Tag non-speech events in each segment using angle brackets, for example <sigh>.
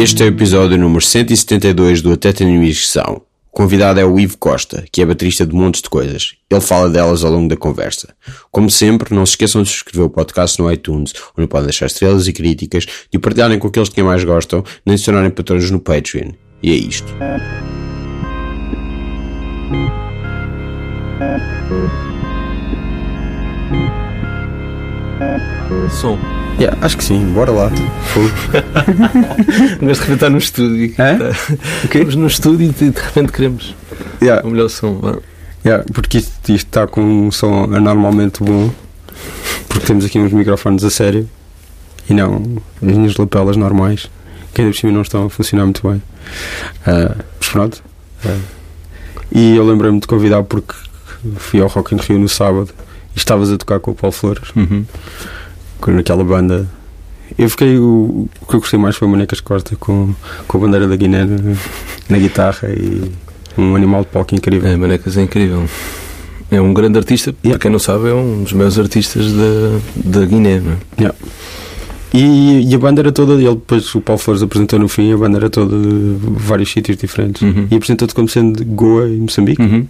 Este é o episódio número 172 do Até Tenho Inscrição. O convidado é o Ivo Costa, que é baterista de montes de coisas. Ele fala delas ao longo da conversa. Como sempre, não se esqueçam de subscrever o podcast no iTunes, onde podem deixar estrelas e críticas, de partilharem com aqueles que mais gostam, nem tornarem patrões no Patreon. E é isto. Som. Yeah, acho que sim, bora lá. Mas <laughs> de repente está no estúdio. É? Estamos no estúdio e de repente queremos Yeah, o melhor som. vá. Yeah, porque isto, isto está com um som anormalmente bom. Porque temos aqui uns microfones a sério e não as minhas lapelas normais, que ainda por cima não estão a funcionar muito bem. Mas pronto. Ah, e eu lembrei-me de convidar porque fui ao Rock in Rio no sábado e estavas a tocar com o Paulo Flores, com naquela banda. Eu fiquei. O, o que eu gostei mais foi o Manecas Costa com, com a bandeira da Guiné na, guitarra e um animal de palco incrível. É, Manecas é incrível. É um grande artista, para Yeah. quem não sabe, é um dos maiores artistas da, da Guiné. Não é? E, e a banda era toda, ele depois o Paulo Flores apresentou no fim, a banda era toda de vários sítios diferentes. Uhum. E apresentou-te como sendo de Goa e Moçambique. Uhum.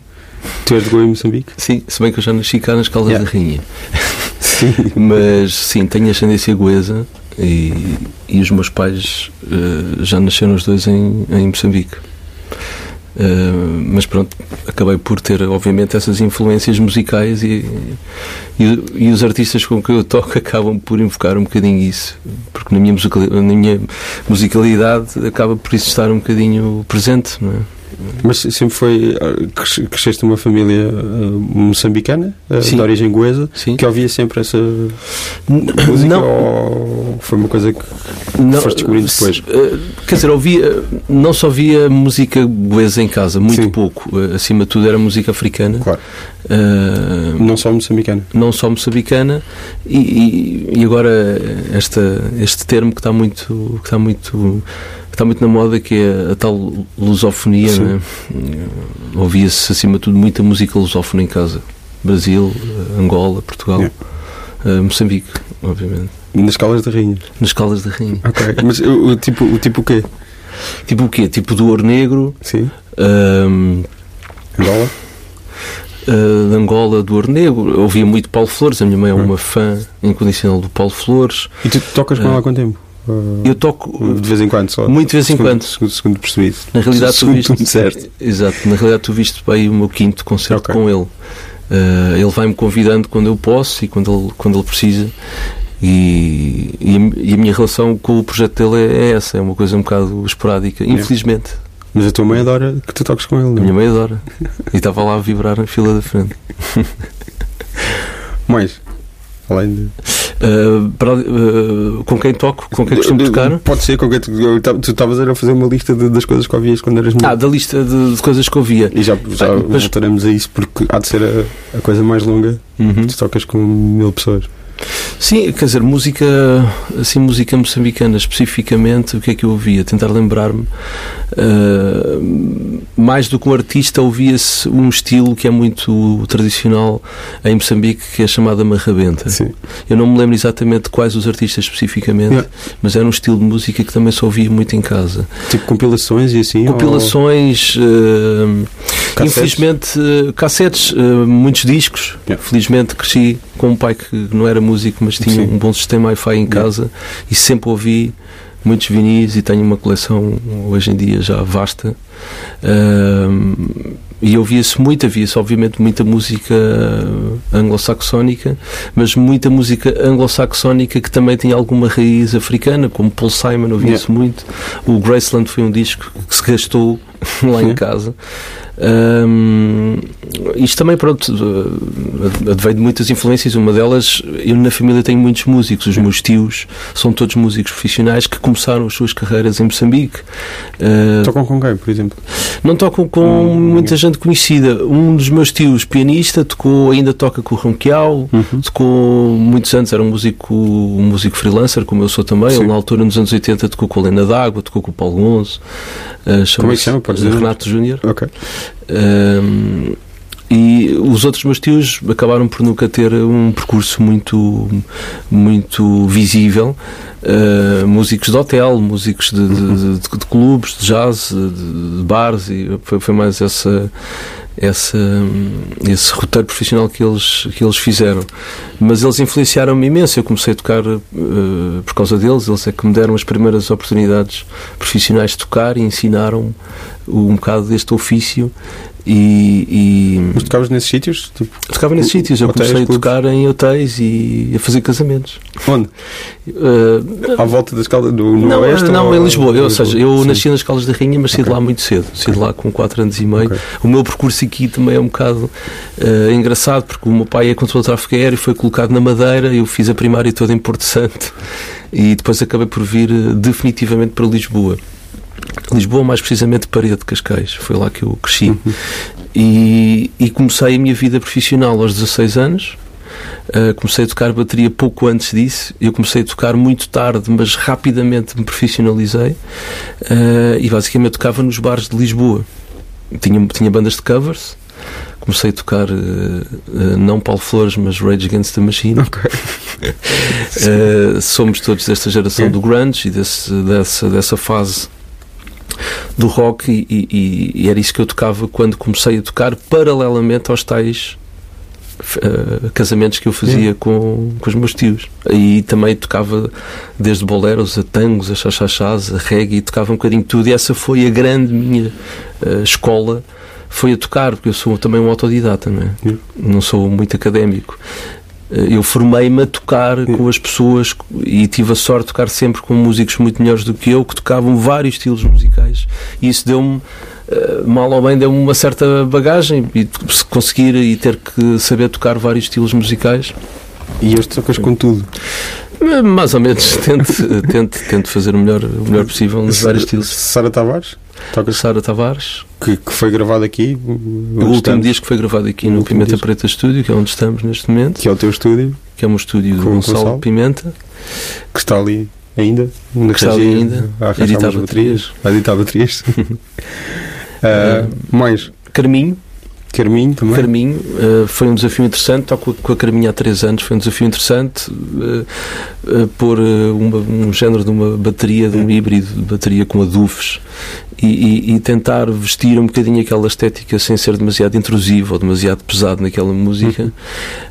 Tu és de Goa e Moçambique? Sim, se bem que eu já nasci cá nas Caldas Yeah. da Rainha. <laughs> Sim. Mas sim, tenho ascendência goesa e, e os meus pais eh, já nasceram os dois em, em Moçambique. Eh, mas pronto, acabei por ter, obviamente, essas influências musicais e, e, e os artistas com que eu toco <laughs> acabam por invocar um bocadinho isso, porque na minha, na minha musicalidade acaba por isso estar um bocadinho presente, não é? Mas sempre foi. cres- Cresceste numa família ah, moçambicana, Sim. de origem goesa, Sim. que ouvia sempre essa música não, ou foi uma coisa que. Não, foste descobrindo depois? eh, Quer dizer, ouvia, não só via música goesa em casa, muito Sim. pouco. Eh, Acima de tudo era música africana. Claro. eh, Não só moçambicana. não só moçambicana e, e, e agora esta, este termo que está muito que está muito está muito na moda que é a tal lusofonia Sim. não é? ouvia-se acima de tudo muita música lusófona em casa Brasil, Angola, Portugal Yeah. eh, Moçambique, obviamente Nas Calas da Rainha. nas Caldas da Rainha Ok. Mas o, o tipo, o tipo o quê? tipo o quê? tipo do Ouro Negro Sim. ehm, Angola? eh, de Angola, do Ouro Negro eu ouvia muito Paulo Flores, a minha mãe é Hum. uma fã incondicional do Paulo Flores E tu tocas com ela há quanto tempo? Eu toco de vez em quando só. Muito de vez em Segundo- quando. Segundo, segundo percebi. Na realidade, tu Segundo viste. tu me disseste. Exato, na realidade, tu viste bem o meu quinto concerto Ok. com ele. Eh, ele vai-me convidando quando eu posso e quando ele, quando ele precisa. E, e, a, a minha relação com o projeto dele é, é essa, é uma coisa um bocado esporádica, infelizmente. Mas a tua mãe adora que tu toques com ele, A não? minha mãe adora. E estava lá a vibrar na fila da frente. Mais. Além de. Eh, para- eh, com quem toco, com quem costumo tocar. Pode ser com quem tu. estavas a fazer uma lista de- das coisas que ouvias quando eras Ah, da lista de, de coisas que eu via. E já, já Ah, mas- voltaremos a isso porque há de ser a, a coisa mais longa. Uhum. Tu tocas com mil pessoas. Sim, quer dizer, música, assim, música moçambicana especificamente, o que é que eu ouvia? Tentar lembrar-me. Ah, mais do que um artista, ouvia-se um estilo que é muito tradicional em Moçambique, que é chamado marrabenta. Sim. Eu não me lembro exatamente quais os artistas especificamente, Yeah. mas era um estilo de música que também só ouvia muito em casa. Tipo compilações e assim. Compilações, ah, Cassetes? infelizmente, ah, cassetes, muitos discos. Yeah. Felizmente cresci com um pai que não era músico, mas tinha Sim. um bom sistema Wi-Fi em casa e sempre ouvi muitos vinis e tenho uma coleção hoje em dia já vasta. Ahm, e ouvia-se muito, havia-se obviamente muita música anglo-saxónica, mas muita música anglo-saxónica que também tinha alguma raiz africana, como Paul Simon, ouvia-se muito. O Graceland foi um disco que se gastou <laughs> lá em casa. Ahm, isto também, pronto, advém de muitas influências. Uma delas, eu na família tenho muitos músicos. Os meus tios são todos músicos profissionais que começaram as suas carreiras em Moçambique. Uh, Tocam com quem, por exemplo? não tocam com Hum, muita gente conhecida. Um dos meus tios, pianista, tocou, ainda toca com o Ronquial, Uhum. tocou muitos anos, era um músico, um músico freelancer, como eu sou também. Sim. Ele, na altura, nos anos 80, tocou com a Lena D'Água, tocou com o Paulo Gonzo. uh, Como é que chama? Podes dizer? Renato Júnior. Ok. Um, E os outros meus tios acabaram por nunca ter um percurso muito, muito visível. Uh, músicos de hotel, músicos de, de, de, de clubes, de jazz, de, bares, e foi, foi mais essa, essa, esse roteiro profissional que eles, que eles fizeram. Mas eles influenciaram-me imenso. Eu comecei a tocar uh, por causa deles, eles é que me deram as primeiras oportunidades profissionais de tocar e ensinaram um bocado deste ofício e, e... Mas tocavas nesses sítios? Tipo, tocava nesses sítios. Eu comecei a tocar em hotéis e a fazer casamentos. Onde? Uh, à volta da escala do no não, Oeste? Não, ou... em Lisboa. Eu, ou seja, eu Sim. nasci nas Escalas da Rainha, mas saí okay. de lá muito cedo. Saí de lá com 4 anos e meio. Okay. O meu percurso aqui também é um bocado uh, engraçado, porque o meu pai é controle de tráfego aéreo, foi colocado na Madeira, eu fiz a primária toda em Porto Santo <laughs> e depois acabei por vir uh, definitivamente para Lisboa. Lisboa, mais precisamente Parede de Cascais. Foi lá que eu cresci. Uhum. E, e, comecei a minha vida profissional aos 16 anos. Uh, comecei a tocar bateria pouco antes disso. Eu comecei a tocar muito tarde, mas rapidamente me profissionalizei. Uh, e basicamente tocava nos bares de Lisboa. Tinha, tinha bandas de covers. Comecei a tocar uh, não Paulo Flores, mas Rage Against the Machine. Okay. somos todos desta geração é. do grunge e desse, dessa, dessa fase do rock e, e, e, era isso que eu tocava quando comecei a tocar paralelamente aos tais uh, casamentos que eu fazia com, com os meus tios. E também tocava desde boleros a tangos, a chachachás, a reggae, tocava um bocadinho tudo e essa foi a grande minha uh, escola foi a tocar, porque eu sou também um autodidata, não é? Não sou muito académico. Eh, eu formei-me a tocar com as pessoas e tive a sorte de tocar sempre com músicos muito melhores do que eu, que tocavam vários estilos musicais, e isso deu-me, eh, mal ou bem, deu-me uma certa bagagem e conseguir e ter que saber tocar vários estilos musicais. E hoje tocas com tudo? Eh, mais ou menos, <laughs> tento, tento, tento fazer o melhor, o melhor possível nos vários estilos. Sara Tavares? Toca Sara Tavares. Que, que, foi gravado aqui. O último disco que foi gravado aqui no Pimenta disco. Preta Estúdio, que é onde estamos neste momento. Que é o teu estúdio. Que é um estúdio do Gonçalo, Gonçalo Pimenta. Que está ali ainda. Que está ali ainda. A editar baterias. A editar baterias. uh, mais. Carminho. Carminho também. Carminho, uh, foi um desafio interessante, toco com a Carminho há três anos, foi um desafio interessante uh, uh, pôr uma, um género de uma bateria, de um híbrido de bateria com adufes e, e, e, tentar vestir um bocadinho aquela estética sem ser demasiado intrusivo ou demasiado pesado naquela música.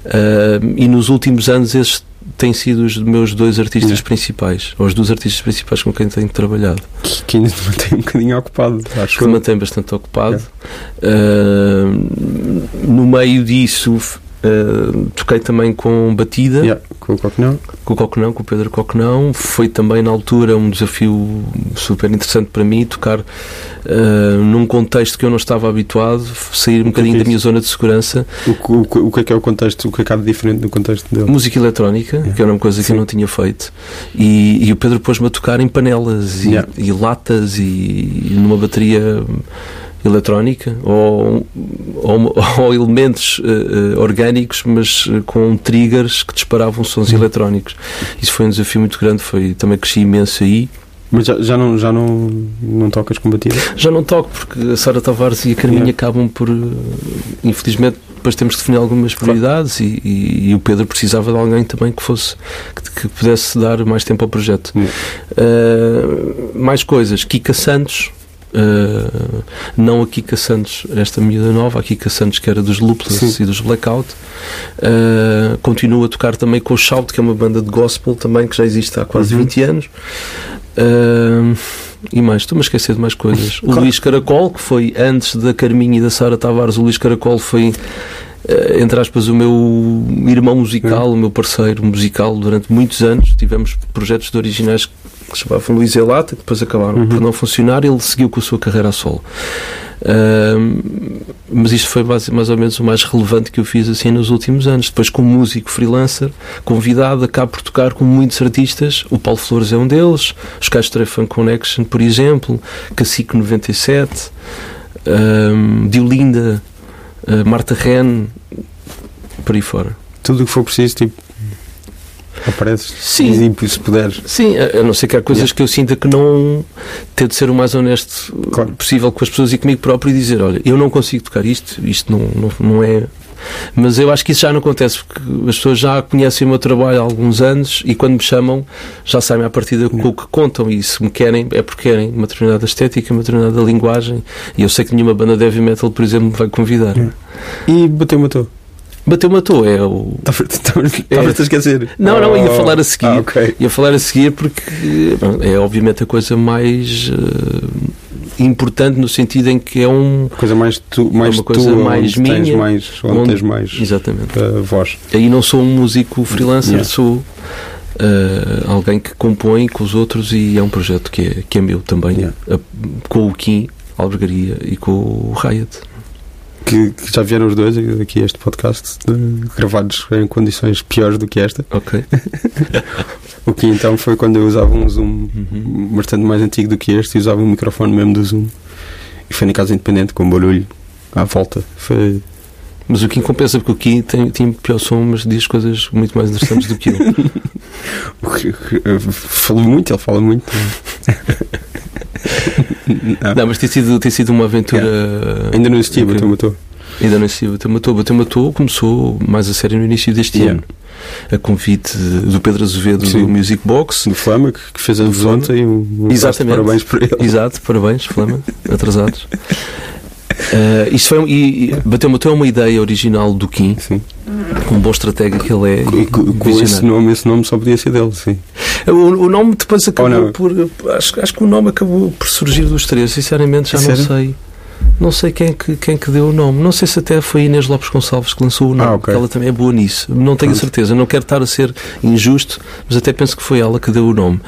Uhum. e nos últimos anos esses têm sido os meus dois artistas principais, ou os dois artistas principais com quem tenho trabalhado. Que, que ainda te mantém um bocadinho ocupado, acho que. me mantém bastante ocupado. É. Uh, no meio disso, Uh, toquei também com Batida yeah, com o Coquenão com o Coquenão, com o Pedro Coquenão foi também na altura um desafio super interessante para mim tocar uh, num contexto que eu não estava habituado sair um bocadinho é da minha zona de segurança o, o, o, que é que é o contexto o que é que há de diferente no contexto dele? música eletrónica yeah. que era uma coisa que Sim. eu não tinha feito e, e o Pedro pôs-me a tocar em panelas e, yeah. e latas e, e numa bateria eletrónica ou, ou, ou elementos uh, orgânicos, mas eh, com triggers que disparavam sons uhum. eletrónicos. Isso foi um desafio muito grande, foi, também cresci imenso aí. Mas já, já, não, já não, não tocas com batida? Já não toco, porque a Sara Tavares e a Carminha yeah. acabam por. Infelizmente, depois temos que definir algumas prioridades claro. e, e, o Pedro precisava de alguém também que fosse. que, que pudesse dar mais tempo ao projeto. Yeah. Uh, mais coisas. Kika Santos Uh, não a Kika Santos, esta miúda nova, a Kika Santos que era dos Lupus e dos Blackout. Uh, continua a tocar também com o Shout, que é uma banda de gospel também que já existe há quase uhum. 20 anos. Uh, e mais, estou-me a esquecer de mais coisas. <laughs> O Luís Caracol, que foi antes da Carminha e da Sara Tavares, o Luís Caracol foi entre aspas, o meu irmão musical, o meu parceiro musical durante muitos anos. Tivemos projetos de originais que se chamavam Luís Elata, que depois acabaram uhum. por não funcionar, ele seguiu com a sua carreira a solo. Uh, mas isto foi mais, mais, ou menos o mais relevante que eu fiz assim nos últimos anos. Depois, como músico freelancer, convidado, acabo por tocar com muitos artistas. O Paulo Flores é um deles, os Castro Funk Connection, por exemplo, Cacique 97, uh, Diolinda, uh, Marta Ren, por aí fora. Tudo o que for preciso, tipo Apareces Sim. e se puderes. Sim, a a não ser que há coisas que eu sinta que não tento ser o mais honesto Claro. possível com as pessoas e comigo próprio e dizer, olha, eu não consigo tocar isto, isto não, não, não é. Mas eu acho que isso já não acontece porque as pessoas já conhecem o meu trabalho há alguns anos e quando me chamam já sabem à partida com o que contam e se me querem é porque querem uma determinada estética, uma determinada linguagem e eu sei que nenhuma banda de heavy metal, por exemplo, me vai convidar. E bateu matou. Bateu matou, é o. Estavas a esquecer. Não, não, ia Oh. falar a seguir. Ah, ok. Ia falar a seguir porque é obviamente a coisa mais eh, importante no sentido em que é um. Coisa mais, tu, mais uma coisa tua, mais onde tens minha, mais, onde, onde- tens mais Exatamente. uh, voz. Aí não sou um músico freelancer, Yeah. sou eh, alguém que compõe com os outros e é um projeto que é, que é meu também, Yeah. com o Kim, Albergaria e com o Riot. Que, que já vieram os dois aqui a este podcast gravados em condições piores do que esta. Ok. <laughs> O que então foi quando eu usava um Zoom Uhum. bastante mais antigo do que este e usava um microfone mesmo do Zoom. E foi na casa independente com barulho à volta. Foi. Mas o Kim compensa porque o Kim tem, tem pior som, mas diz coisas muito mais interessantes do que eu. <laughs> Falou muito, ele fala muito. <laughs> Não, <laughs> Não, mas tem sido, tem sido uma aventura. Ainda não existia, bateu, matou. Ainda não existiu. Bateu Matou. Bateu Matou começou mais a sério no início deste Yeah. ano. A convite do Pedro Azevedo Sim. do Music Box. Do Flama, que, fez anos ontem. Um, um Exatamente. Parabéns por ele. Exato, parabéns, Flama, atrasados. <laughs> Uh, isto foi, e, e Bateu Matou é uma ideia original do Kim, Sim. um bom estratega que ele é. Com, com- com esse nome, esse nome só podia ser dele, sim. O, o nome depois acabou Ou não? por. Acho, acho que o nome acabou por surgir dos três. Sinceramente, já Sério? não sei. Não sei quem que, quem que deu o nome. Não sei se até foi Inês Lopes Gonçalves que lançou o nome, Ah, ok. porque ela também é boa nisso. Não tenho Pronto. certeza. Não quero estar a ser injusto, mas até penso que foi ela que deu o nome.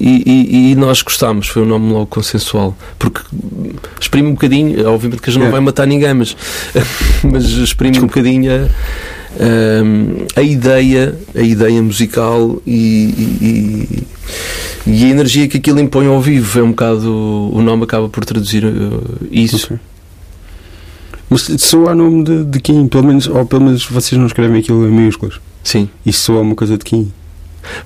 E, e- e nós gostámos. Foi um nome logo consensual. Porque exprime um bocadinho. Obviamente que a gente não É. vai matar ninguém, mas, <laughs> mas exprime um bocadinho a, hum, a ideia, a ideia musical e, e- e a energia que aquilo impõe ao vivo. É um bocado. O nome acaba por traduzir uh, isso. Ok. Mas soa a nome de, de Kim, pelo menos, ou pelo menos vocês não escrevem aquilo em minúsculas. Sim. Isso soa uma coisa de Kim.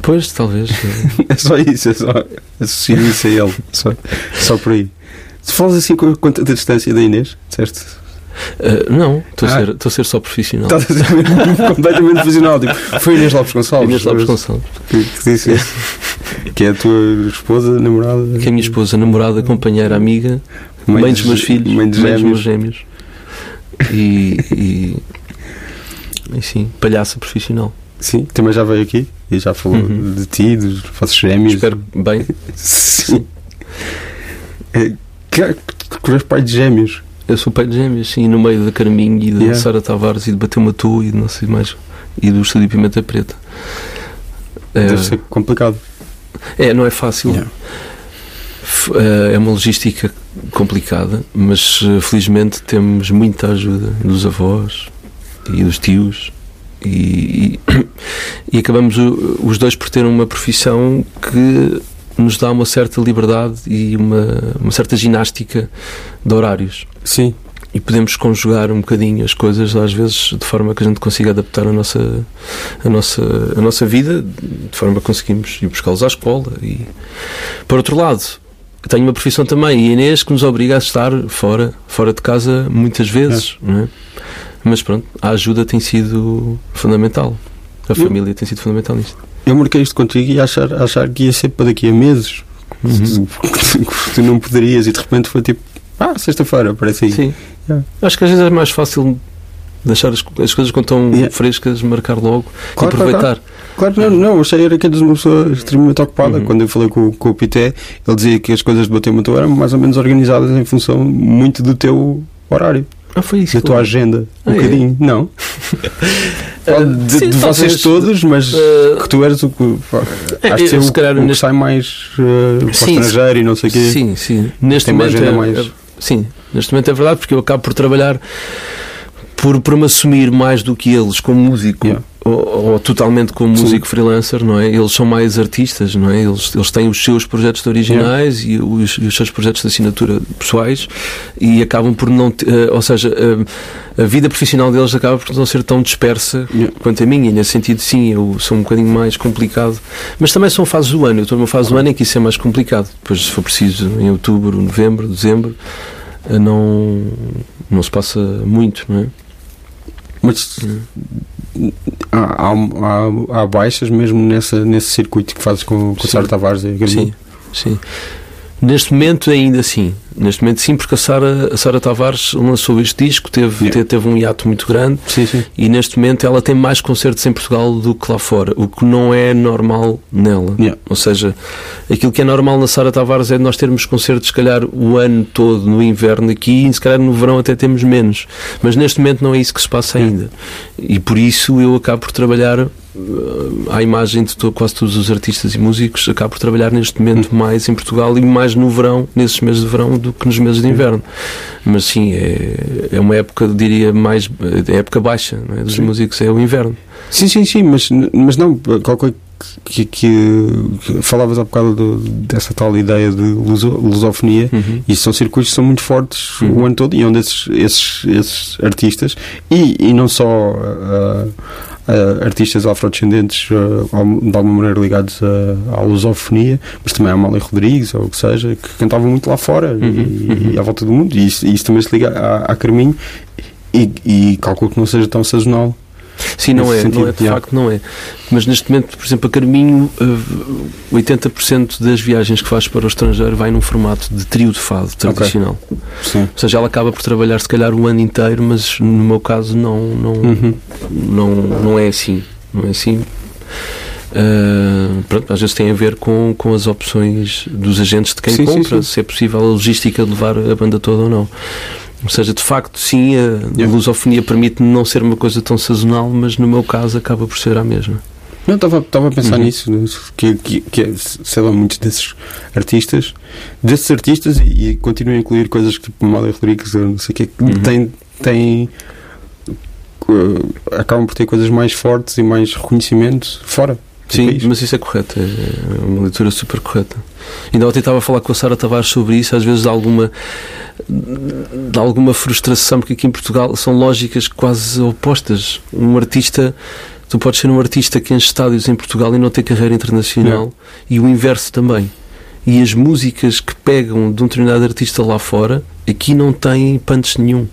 Pois, talvez. <laughs> É só isso, é só associar isso a ele. Só, só por aí. Se falas assim com quanta distância da Inês, disseste? Uh, não, estou a, Ah. ser- estou a ser só profissional. Estás a ser completamente profissional. Tipo, foi Inês Lopes Gonçalves. Inês Lopes Gonçalves, Que, que disse isso. Que é a tua esposa, namorada. que é a minha esposa, namorada, companheira, amiga, mãe, dos meus filhos, Mãe dos meus gêmeos. E, e, e sim, palhaça profissional. Sim, também já veio aqui e já falou Uhum. de ti, dos vossos gêmeos. Espero bem. Sim. É, que, que és pai de gêmeos. Eu sou pai de gêmeos, sim, no meio da Carminho e da Yeah. Sara Tavares e de Bateu Matu e não sei mais. E do Estúdio Pimenta Preta. É, Deve ser complicado. é, não é fácil. Yeah. Eh, É uma logística complicada, mas eh, felizmente temos muita ajuda dos avós e dos tios. E, e, <coughs> e acabamos os dois por ter uma profissão que nos dá uma certa liberdade e uma, uma certa ginástica de horários. Sim. E podemos conjugar um bocadinho as coisas, às vezes, de forma que a gente consiga adaptar a nossa, a nossa, a nossa vida, de forma que conseguimos ir buscá-los à escola. E, por outro lado, tenho uma profissão também, e Inês, que nos obriga a estar fora, fora de casa muitas vezes. Não é? Mas pronto, a ajuda tem sido fundamental. A Eu- família tem sido fundamental nisto. Eu marquei isto contigo e achar, achar que ia ser para daqui a meses. Uhum. Que tu não poderias e de repente foi tipo, ah, sexta-feira, aparece aí. Sim. Yeah. Acho que às vezes é mais fácil deixar as, as coisas quando estão Yeah. frescas, marcar logo e Claro, aproveitar. Claro, não, não, eu achei era que eras uma pessoa extremamente ocupada. Uhum. Quando eu falei com, com o Pité, ele dizia que as coisas de bater motor eram mais ou menos organizadas em função muito do teu horário, Ah, foi isso. da tua agenda. Um Ah, é? bocadinho, não? <laughs> Ah, de sim, de vocês todos, mas ah, que tu eres o que. É, Acho que é se o, calhar, o que sai mais uh, para Sim, estrangeiro e não sei o quê. Sim, sim. Neste Tem momento é, mais- é- sim, neste momento é verdade porque eu acabo por trabalhar por, por me assumir mais do que eles como músico Yeah. Ou, ou totalmente como Sim. músico freelancer, não é? Eles são mais artistas, não é? Eles, eles têm os seus projetos originais e, os, e os seus projetos de assinatura pessoais e acabam por não. te- eh, ou seja, eh, a vida profissional deles acaba por não ser tão dispersa Yeah. quanto a minha. Nesse sentido, sim, eu sou um bocadinho mais complicado. Mas também são fases do ano. Eu estou numa fase do ano em que isso é mais complicado. Depois, se for preciso, em outubro, novembro, dezembro, eh, não, não se passa muito, não é? Mas há, há, há baixas mesmo nessa, nesse circuito que fazes com, com o. Sara Tavares e. Sim, sim. Neste momento ainda sim. Neste momento sim, porque a Sara, a Sara Tavares lançou este disco, teve, Yeah. te- teve um hiato muito grande Sim, sim. e neste momento ela tem mais concertos em Portugal do que lá fora, o que não é normal nela. Yeah. Ou seja, aquilo que é normal na Sara Tavares é nós termos concertos, se calhar, o ano todo no inverno aqui e se calhar no verão até temos menos. Mas neste momento não é isso que se passa ainda. E por isso eu acabo por trabalhar à imagem de quase todos os artistas e músicos, acabo por trabalhar neste momento mais em Portugal e mais no verão, nesses meses de verão, do que nos meses de inverno. Mas sim, é, é uma época, diria, mais. É época baixa é? dos Sim. músicos, é o inverno. Sim, sim, sim, mas, mas não, qualquer que, que, que falavas há bocado do- dessa tal ideia de luso, lusofonia. Uhum. E são circuitos que são muito fortes Uhum. o ano todo e onde esses, esses, esses artistas, e, e não só ah, ah, artistas afrodescendentes al- de alguma maneira ligados à, à lusofonia, mas também a Amália Rodrigues ou o que seja, que cantavam muito lá fora Uhum, e, e à volta do mundo. E isso, isso também se liga à, à Carminho e, e calculo que não seja tão sazonal. Sim, não é, sentido, não é, de facto não é. Mas neste momento, por exemplo, a Carminho, eh, 80% das viagens que faz para o estrangeiro vai num formato de trio de fado tradicional. Sim. Ou seja, ela acaba por trabalhar se calhar o ano inteiro, mas no meu caso não, não, Uhum. não, não é assim. Não é assim. Ah, pronto, às vezes tem a ver com, com as opções dos agentes de quem Sim, sim, compra, sim. se é possível a logística de levar a banda toda ou não. Ou seja, de facto, sim, a Yeah. lusofonia permite não ser uma coisa tão sazonal, mas no meu caso acaba por ser a mesma. Não, estava estava a pensar Uhum. nisso, que, que, que é, sei lá, muitos desses artistas, desses artistas, e, e continuo a incluir coisas que tipo Amália Rodrigues, não sei o que, Uhum. têm, têm eh, acabam por ter coisas mais fortes e mais reconhecimento fora. Do Sim, país. mas isso é correto, é uma leitura super correta. Ainda ontem estava a falar com a Sara Tavares sobre isso, às vezes de alguma, de alguma frustração, porque aqui em Portugal são lógicas quase opostas. Um artista, tu podes ser um artista que enche estádios em Portugal e não ter carreira internacional, e o inverso também. E as músicas que pegam de um determinado artista lá fora, aqui não têm punch nenhum.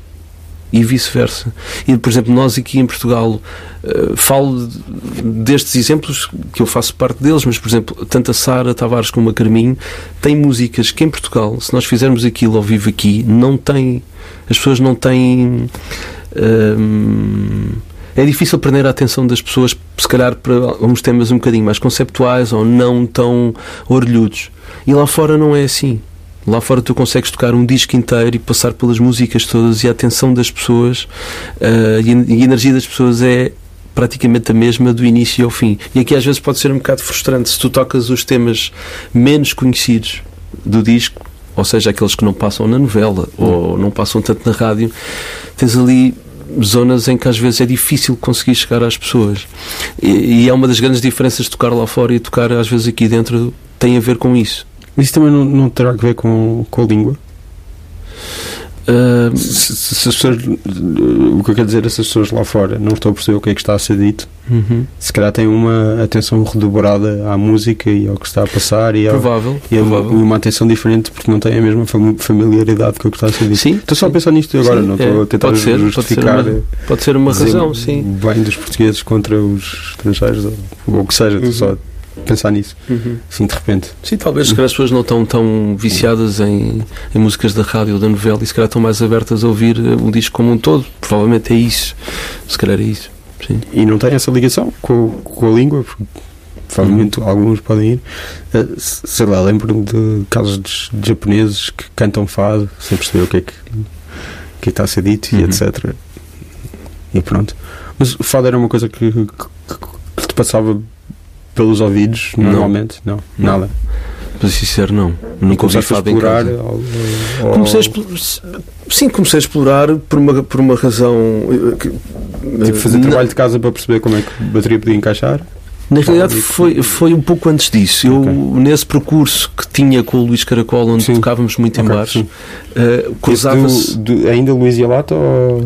E vice-versa. E, por exemplo, nós aqui em Portugal, eh, falo de- destes exemplos que eu faço parte deles, mas, por exemplo, tanto a Sara Tavares como a Carminho têm músicas que em Portugal, se nós fizermos aquilo ao vivo aqui, não têm. As pessoas não têm. hum, é difícil prender a atenção das pessoas, se calhar, para alguns temas um bocadinho mais conceptuais ou não tão orelhudos. E lá fora não é assim. Lá fora tu consegues tocar um disco inteiro e passar pelas músicas todas e a atenção das pessoas a, e a energia das pessoas é praticamente a mesma do início ao fim. E aqui às vezes pode ser um bocado frustrante se tu tocas os temas menos conhecidos do disco, ou seja, aqueles que não passam na novela ou não passam tanto na rádio, tens ali zonas em que às vezes é difícil conseguir chegar às pessoas. E, e é uma das grandes diferenças de tocar lá fora e tocar às vezes aqui dentro tem a ver com isso. Mas isso também não, não terá que ver com, com a língua? Ah, Se, se- as pessoas, o que eu quero dizer é se as pessoas lá fora não estão a perceber o que é que está a ser dito, uhum. se calhar têm uma atenção redobrada à música e ao que está a passar e, ao, Provável. e a- provável. uma atenção diferente porque não têm a mesma fam- familiaridade com o que está a ser dito. Sim, Estou só a pensar nisto agora, Sim, não é. estou a tentar Pode ser, pode ser justificar uma- Pode ser uma razão, sim. bem dos portugueses contra os estrangeiros ou, ou o que seja, estou só a pensar nisso, assim de repente. Sim, talvez se calhar as pessoas não estão tão viciadas em, em músicas da rádio ou da novela e se calhar estão mais abertas a ouvir eh, o disco como um todo. Provavelmente é isso. Se calhar é isso. Sim. E não tem essa ligação com, com a língua, porque provavelmente alguns podem ir. Eh, se- sei lá, lembro-me de casos de, de japoneses que cantam fado sem perceber o que é que, o que, é que está a ser dito e Uhum. etc. E pronto. Mas o fado era uma coisa que, que, que te passava pelos ouvidos Não. normalmente? Não, Não. nada. Para ser sincero, não. Nunca ouvi explorar. casa. ou- ou- Comecei a explorar, sim, comecei a explorar por uma, por uma razão eh, que Tipo, fazer Na- trabalho de casa para perceber como é que a bateria podia encaixar. Na realidade foi, foi um pouco antes disso. Eu, Ok. nesse percurso que tinha com o Luís Caracol, onde Sim. tocávamos muito em Ok, bares, eh, cruzava-se. Ainda Luís e Lata?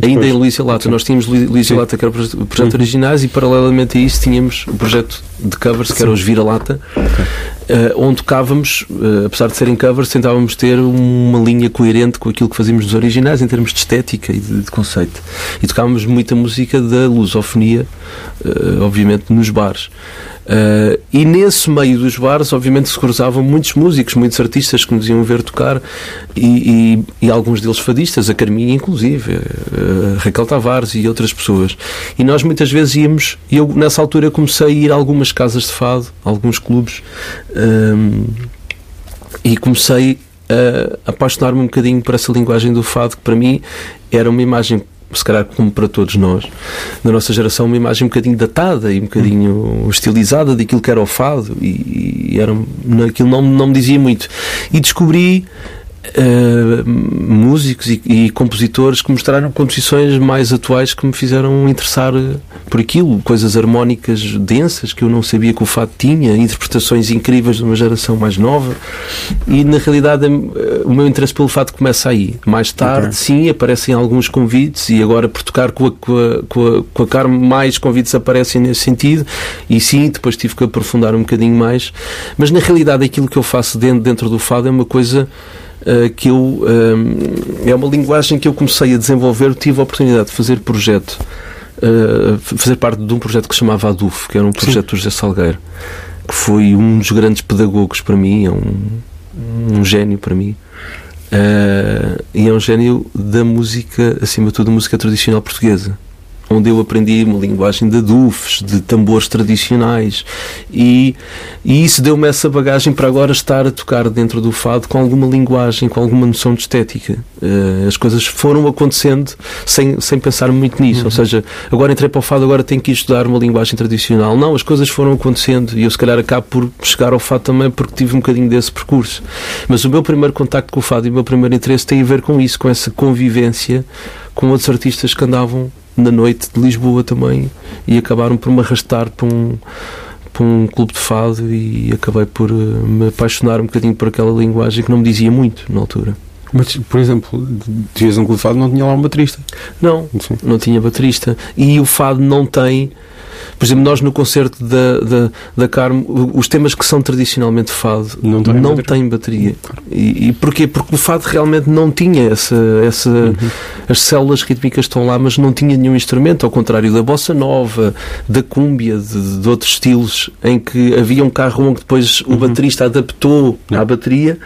Ainda em Luís e Lata, nós tínhamos Lu- Luís e. Lata, que era o projeto, Uhum. originais, e paralelamente a isso tínhamos o projeto de covers, que era Sim. os Vira-Lata, eh, onde tocávamos, eh, apesar de serem covers, tentávamos ter uma linha coerente com aquilo que fazíamos nos originais, em termos de estética e de, de conceito. E tocávamos muita música da lusofonia, eh, obviamente, nos bares. Eh, e nesse meio dos bares, obviamente, se cruzavam muitos músicos, muitos artistas que nos iam ver tocar e, e- e alguns deles fadistas, a Carminha, inclusive, eh, a Raquel Tavares e outras pessoas. E nós muitas vezes íamos, e eu nessa altura comecei a ir a algumas casas de fado, alguns clubes, ehm, e comecei a apaixonar-me um bocadinho por essa linguagem do fado, que para mim era uma imagem, se calhar como para todos nós, da nossa geração, uma imagem um bocadinho datada e um bocadinho estilizada daquilo que era o fado, e, e era, aquilo não, não me dizia muito. E descobri eh, músicos e, e compositores que mostraram composições mais atuais que me fizeram interessar por aquilo, coisas harmónicas densas que eu não sabia que o fado tinha, interpretações incríveis de uma geração mais nova e na realidade eh, o meu interesse pelo fado começa aí. Mais tarde, Ok. sim, aparecem alguns convites e agora por tocar com a, com a, com a, com a Carme mais convites aparecem nesse sentido e sim, depois tive que aprofundar um bocadinho mais, mas na realidade aquilo que eu faço dentro, dentro do fado é uma coisa uh, que eu um, é uma linguagem que eu comecei a desenvolver, tive a oportunidade de fazer projeto uh, fazer parte de um projeto que se chamava ADUF, que era um projeto do José Salgueiro que foi um dos grandes pedagogos para mim é um, um gênio para mim e é um gênio da música, acima de tudo, música tradicional portuguesa. Onde eu aprendi uma linguagem de adufes, de tambores tradicionais, e, e isso deu-me essa bagagem para agora estar a tocar dentro do fado com alguma linguagem, com alguma noção de estética. Uh, as coisas foram acontecendo sem, sem pensar muito nisso. Uhum. Ou seja, agora entrei para o fado, agora tenho que ir estudar uma linguagem tradicional. Não, as coisas foram acontecendo e eu, se calhar, acabo por chegar ao fado também porque tive um bocadinho desse percurso. Mas o meu primeiro contacto com o fado e o meu primeiro interesse tem a ver com isso, com essa convivência com outros artistas que andavam na noite de Lisboa também e acabaram por me arrastar para um, para um clube de fado e acabei por uh, me apaixonar um bocadinho por aquela linguagem que não me dizia muito na altura. Mas, por exemplo, tu ias a um clube de fado não tinha lá um baterista. Não, Sim. não tinha baterista. E o fado não tem. Por exemplo, nós no concerto da, da, da Carmo, os temas que são tradicionalmente fado Não têm bateria. têm bateria. E, e porquê? Porque o fado realmente não tinha essa. essa Uhum. As células rítmicas estão lá, mas não tinha nenhum instrumento, ao contrário da bossa nova, da cúmbia, de, de outros estilos, em que havia um carro onde depois o baterista adaptou Não. à bateria.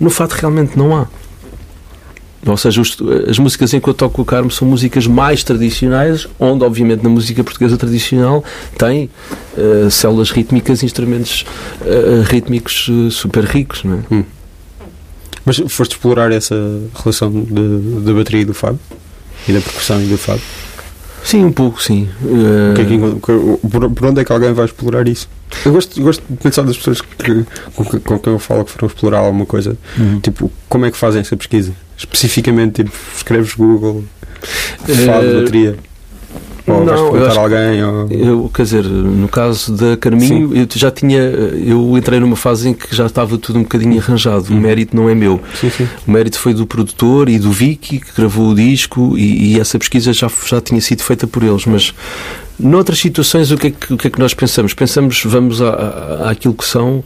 No fado realmente não há. Ou seja, os- as músicas em que eu toco o Carmo são músicas mais tradicionais, onde, obviamente, na música portuguesa tradicional tem eh, células rítmicas, instrumentos eh, rítmicos eh, super ricos. Não é? Mas foste explorar essa relação da bateria e do fado? E da percussão e do fado? Sim, um pouco, sim. O que é que por, por onde é que alguém vai explorar isso? Eu gosto, gosto de pensar das pessoas que, com, que- com quem eu falo que foram explorar alguma coisa. Uhum. Tipo, como é que fazem essa pesquisa? Especificamente, tipo, escreves Google, Eh, fado, bateria. Ou vais não, eu perguntar a alguém. Ou... Eu, quer dizer, no caso da Carminho, eu já tinha. Eu entrei numa fase em que já estava tudo um bocadinho arranjado. O Uhum. mérito não é meu. Sim, sim. O mérito foi do produtor e do Vicky, que gravou o disco, e, e essa pesquisa já, já tinha sido feita por eles. Mas noutras situações, o que é que, o que, é que nós pensamos? Pensamos, vamos à, à, àquilo que são.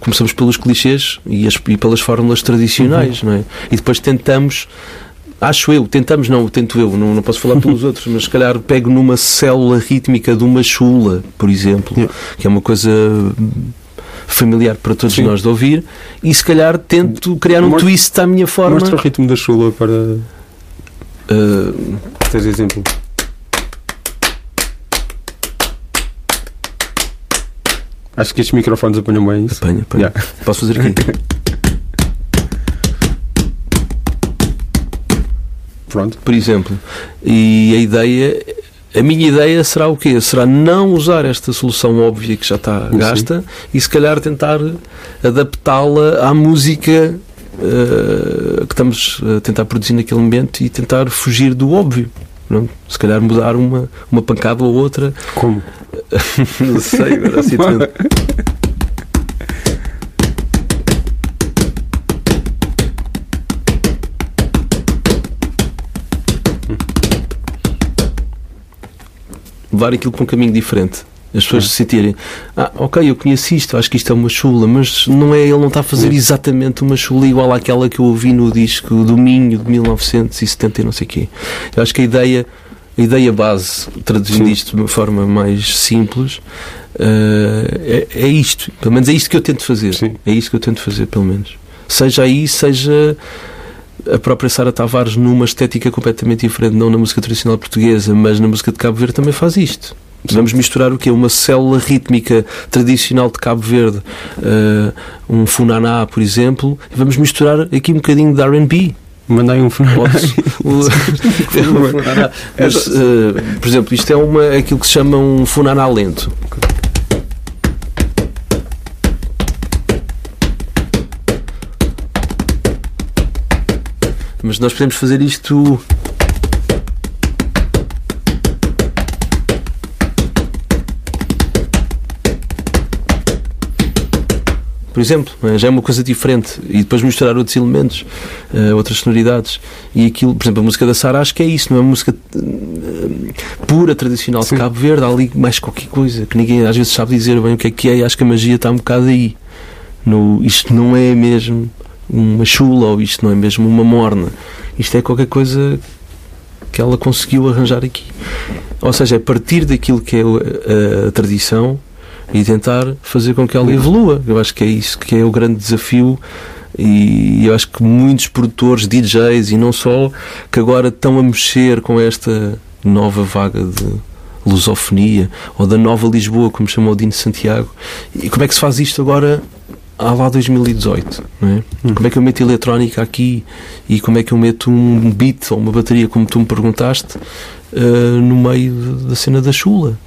Começamos pelos clichês e, as- e pelas fórmulas tradicionais, não é? E depois tentamos. Acho eu, tentamos não, tento eu, não, não posso falar pelos <laughs> outros, mas se calhar pego numa célula rítmica de uma chula, por exemplo, Yeah. que é uma coisa familiar para todos Sim. nós de ouvir, e se calhar tento criar um Mostra- twist à minha forma. Mostra o ritmo da chula para Uh, teres exemplo. Acho que estes microfones apanham bem isso. apanha, apanha. Yeah. Posso fazer aqui? <laughs> Pronto. Por exemplo. E a ideia. A minha ideia será o quê? Será não usar esta solução óbvia que já está Sim. gasta e se calhar tentar adaptá-la à música uh, que estamos a tentar produzir naquele momento e tentar fugir do óbvio. Pronto, se calhar mudar uma, uma pancada ou outra. Como? <laughs> não sei, agora assim <laughs> Levar aquilo para um caminho diferente. As pessoas se sentirem, ah, ok, eu conheço isto, acho que isto é uma chula, mas não é, ele não está a fazer exatamente uma chula igual àquela que eu ouvi no disco do Minho de 1970 e não sei o quê. Eu acho que a ideia, a ideia base, traduzindo Sim. isto de uma forma mais simples, eh, é, é isto. Pelo menos é isto que eu tento fazer. Sim. É isto que eu tento fazer, pelo menos. Seja aí, seja a própria Sara Tavares numa estética completamente diferente, não na música tradicional portuguesa, mas na música de Cabo Verde também faz isto. Vamos misturar o quê? Uma célula rítmica tradicional de Cabo Verde, eh, um funaná, por exemplo, e vamos misturar aqui um bocadinho de R&B. Mandei um é <laughs> funaná. Mas, eh, por exemplo, isto é uma, aquilo que se chama um funaná lento. Mas nós podemos fazer isto. Por exemplo, é? já é uma coisa diferente e depois misturar outros elementos, eh, outras sonoridades e aquilo, por exemplo, a música da Sara acho que é isso, não é uma música eh, pura, tradicional de Sim. Cabo Verde, há ali mais qualquer coisa que ninguém às vezes sabe dizer bem o que é que é e acho que a magia está um bocado aí. No, isto não é mesmo uma chula ou isto não é mesmo uma morna. Isto é qualquer coisa que ela conseguiu arranjar aqui. Ou seja, é partir daquilo que é o- a, a tradição e tentar fazer com que ela evolua. Eu acho que é isso que é o grande desafio e eu acho que muitos produtores, DJs e não só, que agora estão a mexer com esta nova vaga de lusofonia ou da nova Lisboa, como chamou o Dino Santiago. E como é que se faz isto agora há lá 2018, não é? Como é que eu meto eletrónica aqui e como é que eu meto um beat ou uma bateria, como tu me perguntaste, eh, no meio da cena da chula?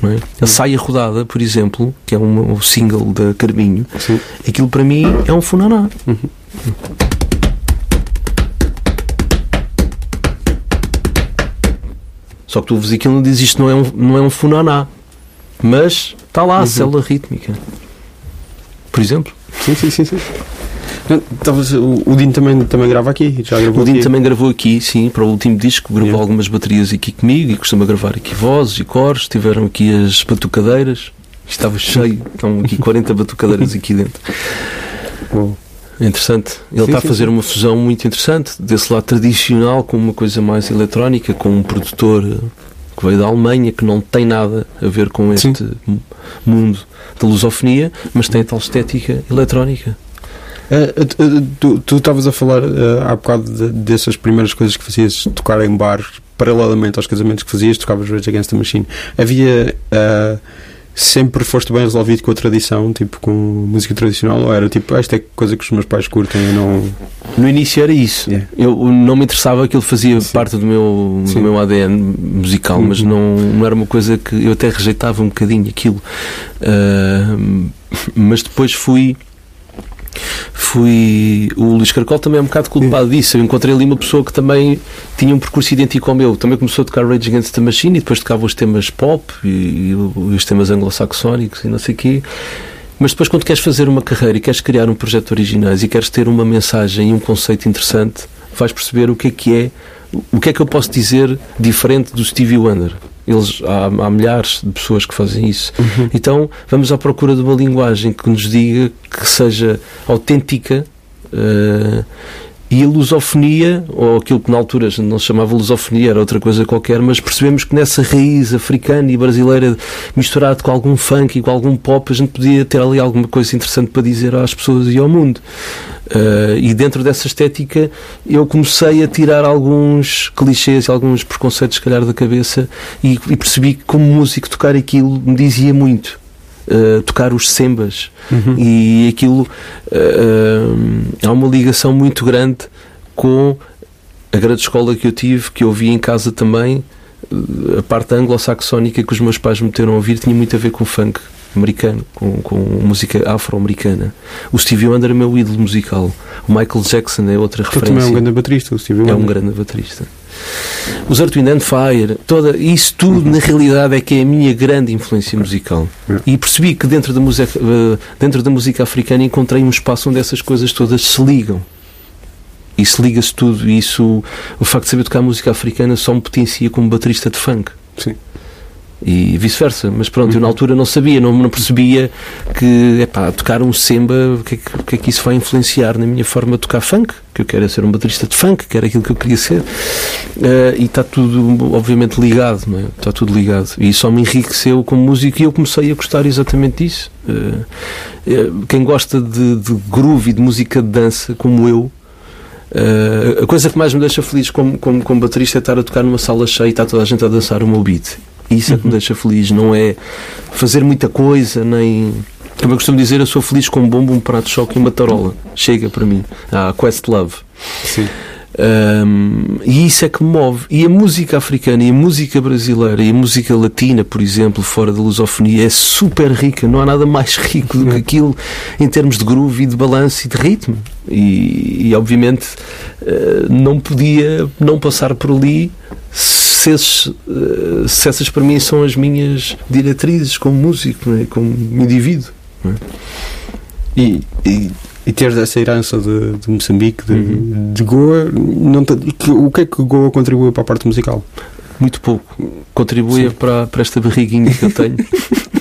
Não é? A saia rodada, por exemplo, que é um, um single da Carminho, Sim. aquilo para mim é um funaná. Só que tu ouves aquilo e dizes isto não é um, não é um funaná. Mas está lá a célula rítmica. Por exemplo. Sim, sim, sim. sim. Talvez o, o Dino também, também grava aqui. Já gravou O Dino aqui. também gravou aqui, sim, para o último disco, gravou Yeah. algumas baterias aqui comigo e costuma gravar aqui vozes e cores. Tiveram aqui as batucadeiras. Estava cheio, estão aqui <laughs> 40 batucadeiras aqui dentro. Uou. É interessante. Ele Sim, está a sim, fazer sim. uma fusão muito interessante desse lado tradicional com uma coisa mais eletrónica, com um produtor que veio da Alemanha que não tem nada a ver com este m- mundo da lusofonia, mas tem a tal estética eletrónica. Eh, eh, tu- tu- estavas a falar eh, há bocado de- dessas primeiras coisas que fazias, tocar em bares, paralelamente aos casamentos que fazias, tocavas Rage Against the Machine. Havia. Sempre foste bem resolvido com a tradição, tipo com música tradicional, ou era tipo, "Ah, esta é coisa que os meus pais curtem e não. No início era isso. Yeah. Eu não me interessava aquilo fazia Sim. parte do meu, do meu ADN musical, mas Uhum. não, não era uma coisa que eu até rejeitava um bocadinho aquilo. Ah, mas depois fui. Fui. O Luís Caracol também é um bocado culpado disso. Eu encontrei ali uma pessoa que também tinha um percurso idêntico ao meu. Também começou a tocar Rage Against the Machine e depois tocava os temas pop e, e os temas anglo-saxónicos e não sei o quê. Mas depois, quando queres fazer uma carreira e queres criar um projeto originais e queres ter uma mensagem e um conceito interessante, vais perceber o que é que é, o que é que eu posso dizer diferente do Stevie Wonder. Eles, há, há milhares de pessoas que fazem isso. Então, vamos à procura de uma linguagem que nos diga que seja autêntica eh, e a lusofonia, ou aquilo que na altura não se chamava lusofonia, era outra coisa qualquer, mas percebemos que nessa raiz africana e brasileira misturado com algum funk e com algum pop, a gente podia ter ali alguma coisa interessante para dizer às pessoas e ao mundo. Eh, e dentro dessa estética eu comecei a tirar alguns clichês e alguns preconceitos, se calhar, da cabeça e, e percebi que, como músico, tocar aquilo me dizia muito. Uh, tocar os sembas e aquilo uh, uh, há uma ligação muito grande com a grande escola que eu tive, que eu vi em casa também. A parte anglo-saxónica que os meus pais me meteram a ouvir tinha muito a ver com o funk americano, com, com música afro-americana. O Stevie Wonder é meu ídolo musical. O Michael Jackson é outra Ele referência. também é um grande baterista, o Stevie É um Wonder. grande baterista. Os Earth, Wind and Fire, toda, isso tudo na realidade é que é a minha grande influência musical. É. E percebi que dentro da, música, eh, dentro da música africana encontrei um espaço onde essas coisas todas se ligam. E se liga-se tudo. E isso, o facto de saber tocar música africana só me potencia como baterista de funk. Sim. E vice-versa. Mas pronto, eu na altura não sabia, não, não percebia que, epá, tocar um semba, o que, é que, é que isso vai influenciar na minha forma de tocar funk? Que eu quero é ser um baterista de funk, que era aquilo que eu queria ser. Eh, e está tudo, obviamente, ligado, não é? Está tudo ligado. E só me enriqueceu como músico e eu comecei a gostar exatamente disso. Eh, quem gosta de, de groove e de música de dança, como eu, eh, a coisa que mais me deixa feliz como, como, como baterista é estar a tocar numa sala cheia e está toda a gente a dançar o meu beat. Isso é que me deixa feliz, não é fazer muita coisa, nem. Como eu costumo dizer, eu sou feliz com um bombo, um prato de choque e uma tarola. Chega para mim. Ah, Quest Love. Sim. Um, e isso é que me move. E a música africana e a música brasileira e a música latina, por exemplo, fora da lusofonia, é super rica. Não há nada mais rico do que aquilo em termos de groove e de balanço e de ritmo. E, e, obviamente eh, não podia não passar por ali se, esses, eh, se essas para mim são as minhas diretrizes como músico, é? como indivíduo. E, e, e teres essa herança de, de Moçambique, de, Uhum. de Goa, não te- o que é que Goa contribui para a parte musical? Muito pouco. Contribui para, para esta barriguinha que eu tenho. <laughs>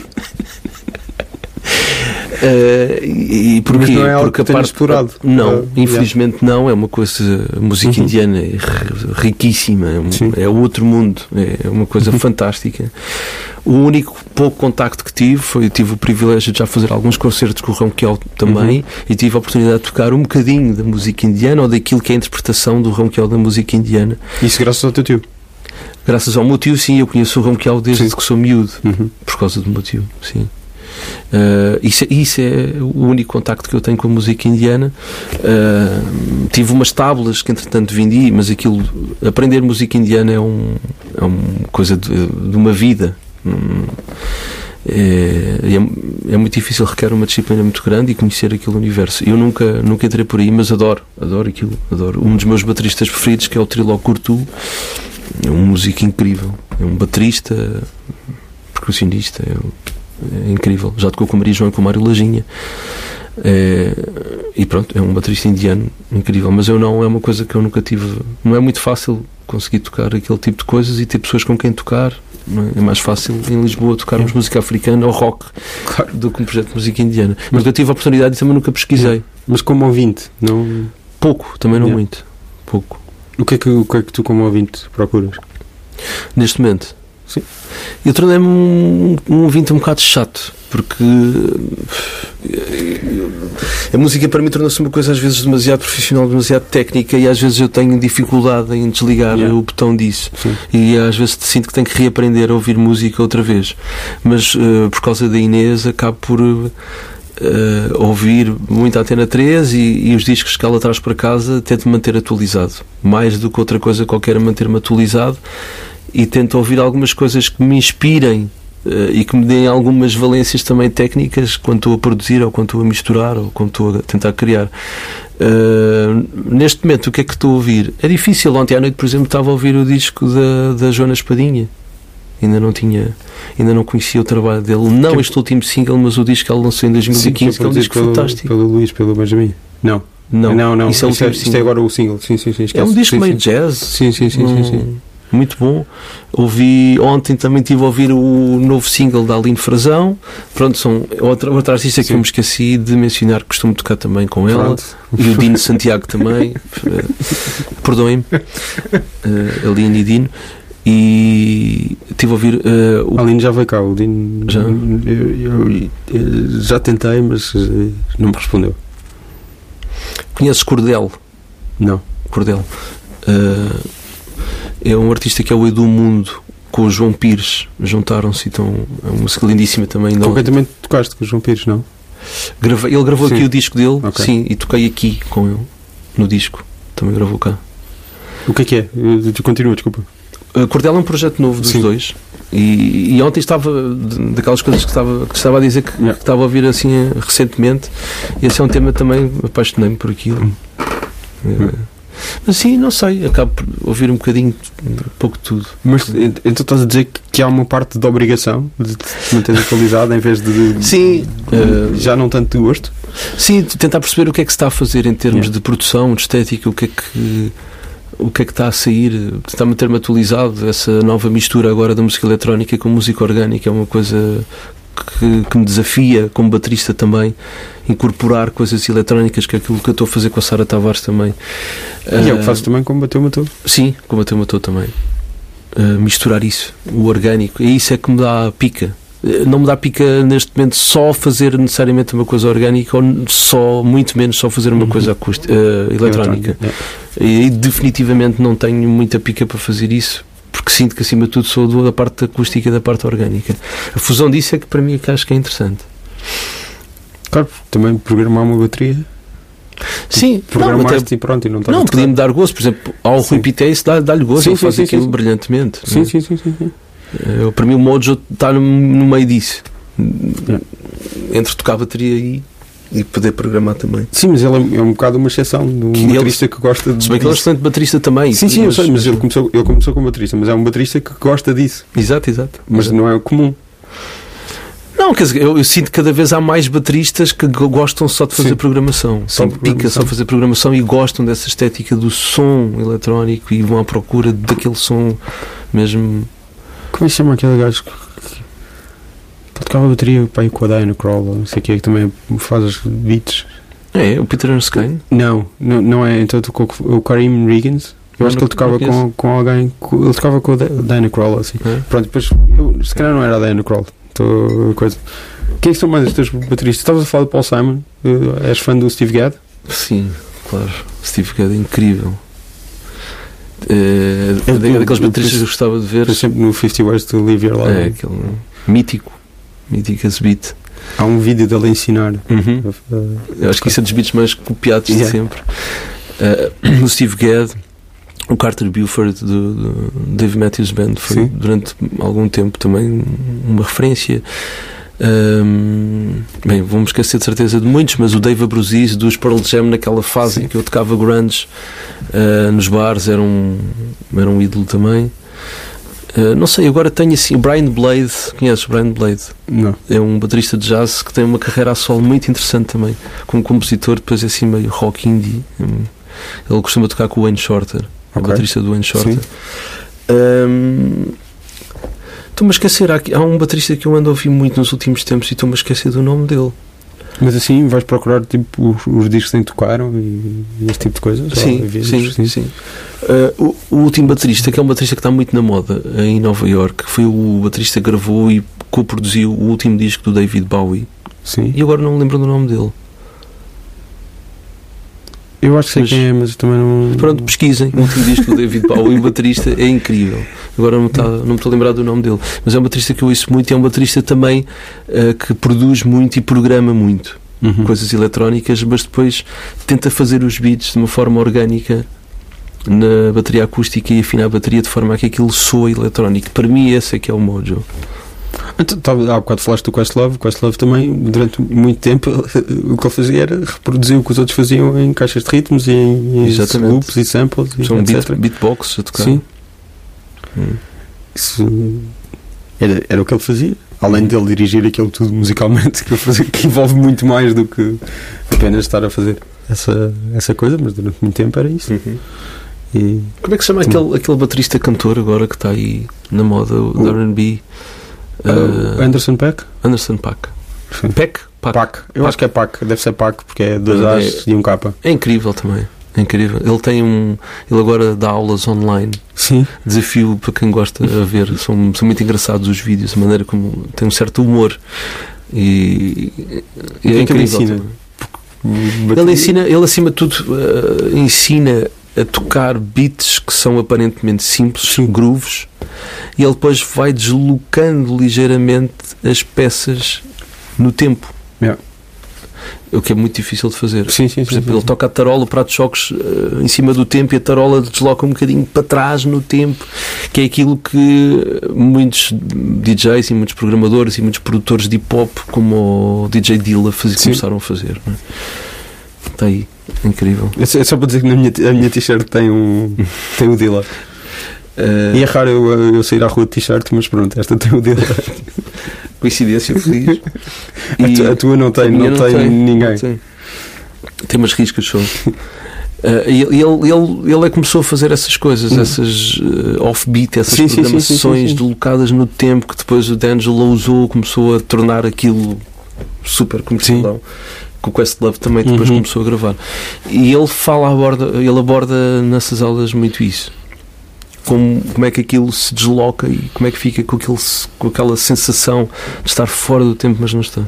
Eh, e, e porquê? Mas não é algo Porque que tenhas explorado? Não, infelizmente não. É uma coisa. A música Uhum. indiana é ri- riquíssima. É, um- é outro mundo. É uma coisa fantástica. O único pouco contacto que tive foi tive o privilégio de já fazer alguns concertos com o Ronquial também Uhum. e tive a oportunidade de tocar um bocadinho da música indiana ou daquilo que é a interpretação do Ronquial da música indiana. Isso graças ao teu tio. Graças ao meu tio, sim, eu conheço o Ronquial desde Sim. que sou miúdo Uhum. por causa do meu tio, sim. Uh, isso, é- isso é o único contacto que eu tenho com a música indiana. Uh, tive umas tábulas que entretanto vendi, mas aquilo, aprender música indiana é, um, é uma coisa de, de uma vida. É, é, é muito difícil, requer uma disciplina muito grande e conhecer aquele universo. Eu nunca, nunca entrei por aí, mas adoro, adoro aquilo. Adoro. Um dos meus bateristas preferidos, que é o Triló Curtu, é um músico incrível. É um baterista, percussionista, é, é incrível. Já tocou com o Maria João e com o Mário Lajinha. É, e pronto, é um baterista indiano incrível, mas eu não, é uma coisa que eu nunca tive. Não é muito fácil conseguir tocar aquele tipo de coisas e ter pessoas com quem tocar. é? É mais fácil em Lisboa tocarmos música africana ou rock Claro. do que um projeto de música indiana. Mas eu tive a oportunidade e também nunca pesquisei. Mas como ouvinte, não... Pouco, também não muito. Pouco. o, que é que, o que é que tu, como ouvinte, procuras? Neste momento. Sim. Eu tornei-me um, um ouvinte um bocado chato, porque eh, a música para mim tornou-se uma coisa às vezes demasiado profissional, demasiado técnica e às vezes eu tenho dificuldade em desligar Yeah. o botão disso. Sim. E às vezes sinto que tenho que reaprender a ouvir música outra vez. Mas eh, por causa da Inês acabo por eh, ouvir muito a Antena 3 e, e os discos que ela traz para casa tento manter atualizado. Mais do que outra coisa qualquer, manter-me atualizado e tento ouvir algumas coisas que me inspirem eh, e que me deem algumas valências também técnicas quando estou a produzir ou quando estou a misturar ou quando estou a tentar criar. Uh, neste momento, o que é que estou a ouvir? É difícil. Ontem à noite, por exemplo, estava a ouvir o disco da, da Joana Espadinha. Ainda não tinha, ainda não conhecia o trabalho dele. Não Que- este último single, mas o disco que ela lançou em 2015, que é um disco pelo, fantástico. Pelo Luís, pelo Benjamin. Não, Não, não, não. Isso é, isto, é, isto é agora o single. Sim, sim, sim. É esquece. um disco sim, meio sim. jazz. Sim, sim, sim, sim, sim. Muito bom. Ouvi ontem também tive a ouvir o novo single da Aline Frazão. Pronto, são outra, outra artista que Sim. eu me esqueci de mencionar, que costumo tocar também com ela. Pronto. E o Dino Santiago também. <laughs> Eh, Perdoem-me. Uh, Aline e Dino. E tive a ouvir eh, o Aline já veio cá, o Dino. Já? Eu, eu- já tentei, mas não me respondeu. Conheces Cordel? Não. Cordel. Uh, é um artista que é o Edu Mundo com o João Pires. Juntaram-se e estão. É uma música lindíssima também. Não, Concretamente tocaste com o João Pires, não? Gravei- ele gravou Sim. aqui o disco dele, Ok. sim, e toquei aqui com ele no disco. Também gravou cá. O que é que é? Tu Continua, desculpa. A Cordel é um projeto novo dos Sim. dois. E, e ontem estava daquelas coisas que estava, que estava a dizer que, Yeah. que estava a ouvir assim eh, recentemente. Esse é um tema também apaixonei-me por aquilo. Hum. Eh, Mas sim, não sei, acabo por ouvir um bocadinho, um pouco de tudo. Mas ent- então estás a dizer que- há uma parte de obrigação de te manter atualizado em vez de. Sim, eh, Já não tanto de gosto? Sim, tentar perceber o que é que se está a fazer em termos Yeah. de produção, de estética, o que é que o que é que está a sair, tentar manter-me atualizado. Essa nova mistura agora da música eletrónica com música orgânica é uma coisa que, que me desafia como baterista também. Incorporar coisas eletrónicas, que é aquilo que eu estou a fazer com a Sara Tavares também. E é o Ah, que faço também como bateu matou. Sim, como até matou também. Uh, misturar isso, o orgânico, e isso é que me dá pica. Uh, Não me dá pica neste momento só fazer necessariamente uma coisa orgânica ou só, muito menos, só fazer uma Uhum. coisa acústica, uh, eletrónica. É. E definitivamente não tenho muita pica para fazer isso, porque sinto que acima de tudo sou do- da parte acústica e da parte orgânica. A fusão disso é que para mim é que acho que é interessante. Claro, também programar uma bateria. Sim, não, Programaste até- e pronto, e não não podia-me dar gosto, por exemplo, ao Sim. Rui Pité dá- dá-lhe gosto, Sim, ele sim, faz sim, aquilo sim. brilhantemente. Sim, é? sim, sim, sim, sim. Eh, para mim o Mojo está no, no meio disso. Entre tocar bateria e, e poder programar também. Sim, mas ele é, é um bocado uma exceção um Que ele- baterista que gosta de. Se bem que ele é excelente baterista também. Sim, sim, eu sei, mas ele começou, ele começou como baterista, mas é um baterista que gosta disso. Exato, exato. Mas não é comum. Não, quer dizer, eu, eu sinto que cada vez há mais bateristas que go- gostam só de fazer Sim. programação. Só de pica só fazer programação e gostam dessa estética do som eletrónico e vão à procura daquele som mesmo. Como é que chama aquele gajo que tocava a bateria para com a Diana Crawl, não sei o que, que também faz os beats? É, o Peter Erskine. Não, não, não é. Então tocou o Karim Riggins. Eu Não, acho que ele tocava com, com alguém. com- ele tocava com a Di- Diana Crawl, assim. É? Pronto, depois. Eu, se calhar não era a Diana Crawl. Coisa. Quem é que são mais os teus bateristas? Estavas a falar de Paul Simon? Eh, és fã do Steve Gadd? Sim, claro. Steve Gadd é incrível. É, da- eu- daqueles bateristas que eu gostava de ver. Sempre no 50 Ways to Live Your Life. É, aquele mítico. Mítico esse beat. Há um vídeo dele a ensinar. Uhum. Eu acho que isso é dos beats mais copiados de Yeah. sempre. Eh, <clears throat> o Steve Gadd, o Carter Buford do, do Dave Matthews Band foi Sim. durante algum tempo também uma referência. Ahm, bem, vamos esquecer de certeza de muitos, mas o Dave Abruzis dos Pearl Jam naquela fase Sim. em que eu tocava grunge eh, nos bares era um, era um ídolo também. Eh, não sei, agora tenho assim o Brian Blade, conheces o Brian Blade? Não. é um baterista de jazz que tem uma carreira a solo muito interessante também. Como compositor, depois é assim meio rock indie. Hum, Ele costuma tocar com o Wayne Shorter, o Ok. baterista do Wayne Shorter. Hum, Estou-me a esquecer, há, há um baterista que eu ando a ouvir muito nos últimos tempos e estou-me a esquecer do nome dele. Mas assim vais procurar tipo, os, os discos em tocaram e, e esse tipo de coisas? Sim, vídeos? sim, sim. Uh, o, o último baterista, que é um baterista que está muito na moda em Nova York, foi o baterista que gravou e co-produziu o último disco do David Bowie. Sim. E agora não me lembro do nome dele. Eu acho que sei Mas- quem é, mas também não. Pronto, pesquisem. O último disco do David Bowie, o baterista, é incrível. Agora não me, está, não me estou a lembrar do nome dele. Mas é um baterista que eu ouço muito e é um baterista também eh, que produz muito e programa muito Uhum. coisas eletrónicas, mas depois tenta fazer os beats de uma forma orgânica na bateria acústica e afinar a bateria de forma a que aquilo soa eletrónico. Para mim, esse é que é o mojo. Então, há bocado falaste do Questlove. O Questlove também, durante muito tempo, <laughs> o que ele fazia era reproduzir o que os outros faziam em caixas de ritmos e em, loops e samples e São beat, beatbox a tocar. Sim. Hum. Isso era, era o que ele fazia. Além dele dirigir aquilo tudo musicalmente, <laughs> que, fazia, que envolve muito mais do que apenas estar a fazer essa, essa coisa, mas durante muito tempo era isso. Uhum. E Como é que se chama aquele, aquele baterista cantor agora que está aí na moda, o O- R&B? Uh, Uh, Anderson Peck? Anderson Pack. Sim. Peck? Pack. Pac. Eu Pac. acho que é Pac, deve ser Pac, porque é dois É- A's e um K. É incrível também. É incrível. Ele tem um. Ele agora dá aulas online. Sim. Desafio para quem gosta a ver. São, são muito engraçados os vídeos, a maneira como tem um certo humor. E, e é é que ele incrível. ensina? também. Ele ensina, ele acima de tudo eh, ensina a tocar beats que são aparentemente simples, Sim. grooves, e ele depois vai deslocando ligeiramente as peças no tempo. Yeah. O que é muito difícil de fazer. Sim, sim, Por exemplo, ele toca a tarola, o prato de choques eh, em cima do tempo e a tarola desloca um bocadinho para trás no tempo, que é aquilo que muitos DJs e muitos programadores e muitos produtores de hip hop, como o DJ Dilla, faz, Sim. começaram a fazer. é? Está aí, incrível. É só- é só para dizer que na minha, a minha t-shirt tem um <laughs> tem o Dilla. Eh, E é raro eu, eu sair à rua de t-shirt, mas pronto, esta tem o Dilla. <laughs> coincidência feliz. A, tu- a tua não tem, minha não, tem, ninguém. não tem. Tem umas riscas só. <laughs> Eh, e ele, ele, ele, é que começou a fazer essas coisas, Hum. essas eh, off-beat, essas Sim, programações sim, sim. deslocadas no tempo que depois o D'Angelo usou, começou a tornar aquilo super comercial. Que o Questlove também depois Uhum. começou a gravar. E ele fala, aborda, ele aborda nessas aulas muito isso. Como, como é que aquilo se desloca e como é que fica com, aquele, com aquela sensação de estar fora do tempo, mas não está.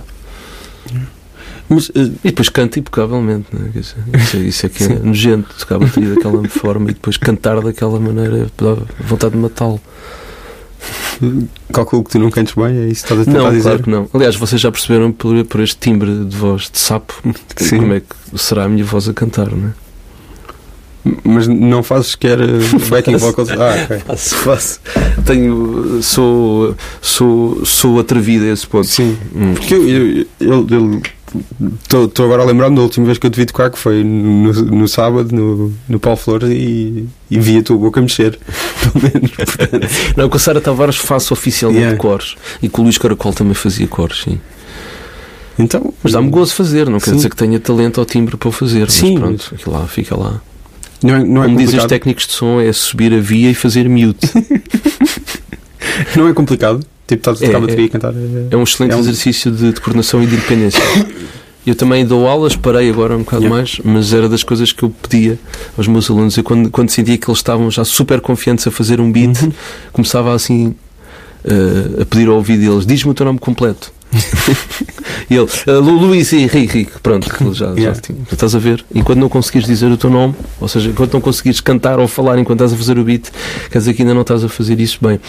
Mas eh, E depois canta impecavelmente, não é? Isso, é- isso é que é nojento, tocar a bateria daquela forma e depois cantar daquela maneira, dá vontade de matá-lo. calculo que tu não cantes bem, é isso que estás a tentar Não, dizer. claro que não. Aliás, vocês já perceberam por, por este timbre de voz de sapo Sim. como é que será a minha voz a cantar, não é? Mas não fazes sequer eh, backing vocals. Ah, ok. Faço, faço. Tenho, sou, sou, sou atrevido a esse ponto. Sim. Hum. Porque eu estou agora a lembrar-me da última vez que eu te vi tocar, que foi no, no sábado, no, no Paulo Flores, e, e vi a tua boca mexer. <laughs> Pelo menos. portanto. Não, com a Sara Tavares faço oficialmente Yeah. cores. E com o Luís Caracol também fazia cores, sim. Então, Mas dá-me gozo fazer, não quer Sim. dizer que tenha talento ou timbre para o fazer. Sim, mas pronto, aquilo lá, fica lá. Não é, não é Como dizem os complicado. técnicos de som, é subir a via e fazer mute. <laughs> Não é complicado. Tipo, estás a tocar É, bateria é. e cantar. É um excelente É um- exercício de, de coordenação e de independência. <coughs> Eu também dou aulas, parei agora um bocado Yeah. mais, mas era das coisas que eu pedia aos meus alunos. Eu, quando, quando sentia que eles estavam já super confiantes a fazer um beat, Uhum. começava assim eh, a pedir ao ouvido deles: diz-me o teu nome completo. E ele, "Ah, Lu- Luís Henrique, pronto, aquilo já, já Yeah. tinha. Estás a ver? Enquanto não conseguires dizer o teu nome, ou seja, enquanto não conseguires cantar ou falar enquanto estás a fazer o beat, quer dizer que ainda não estás a fazer isso bem.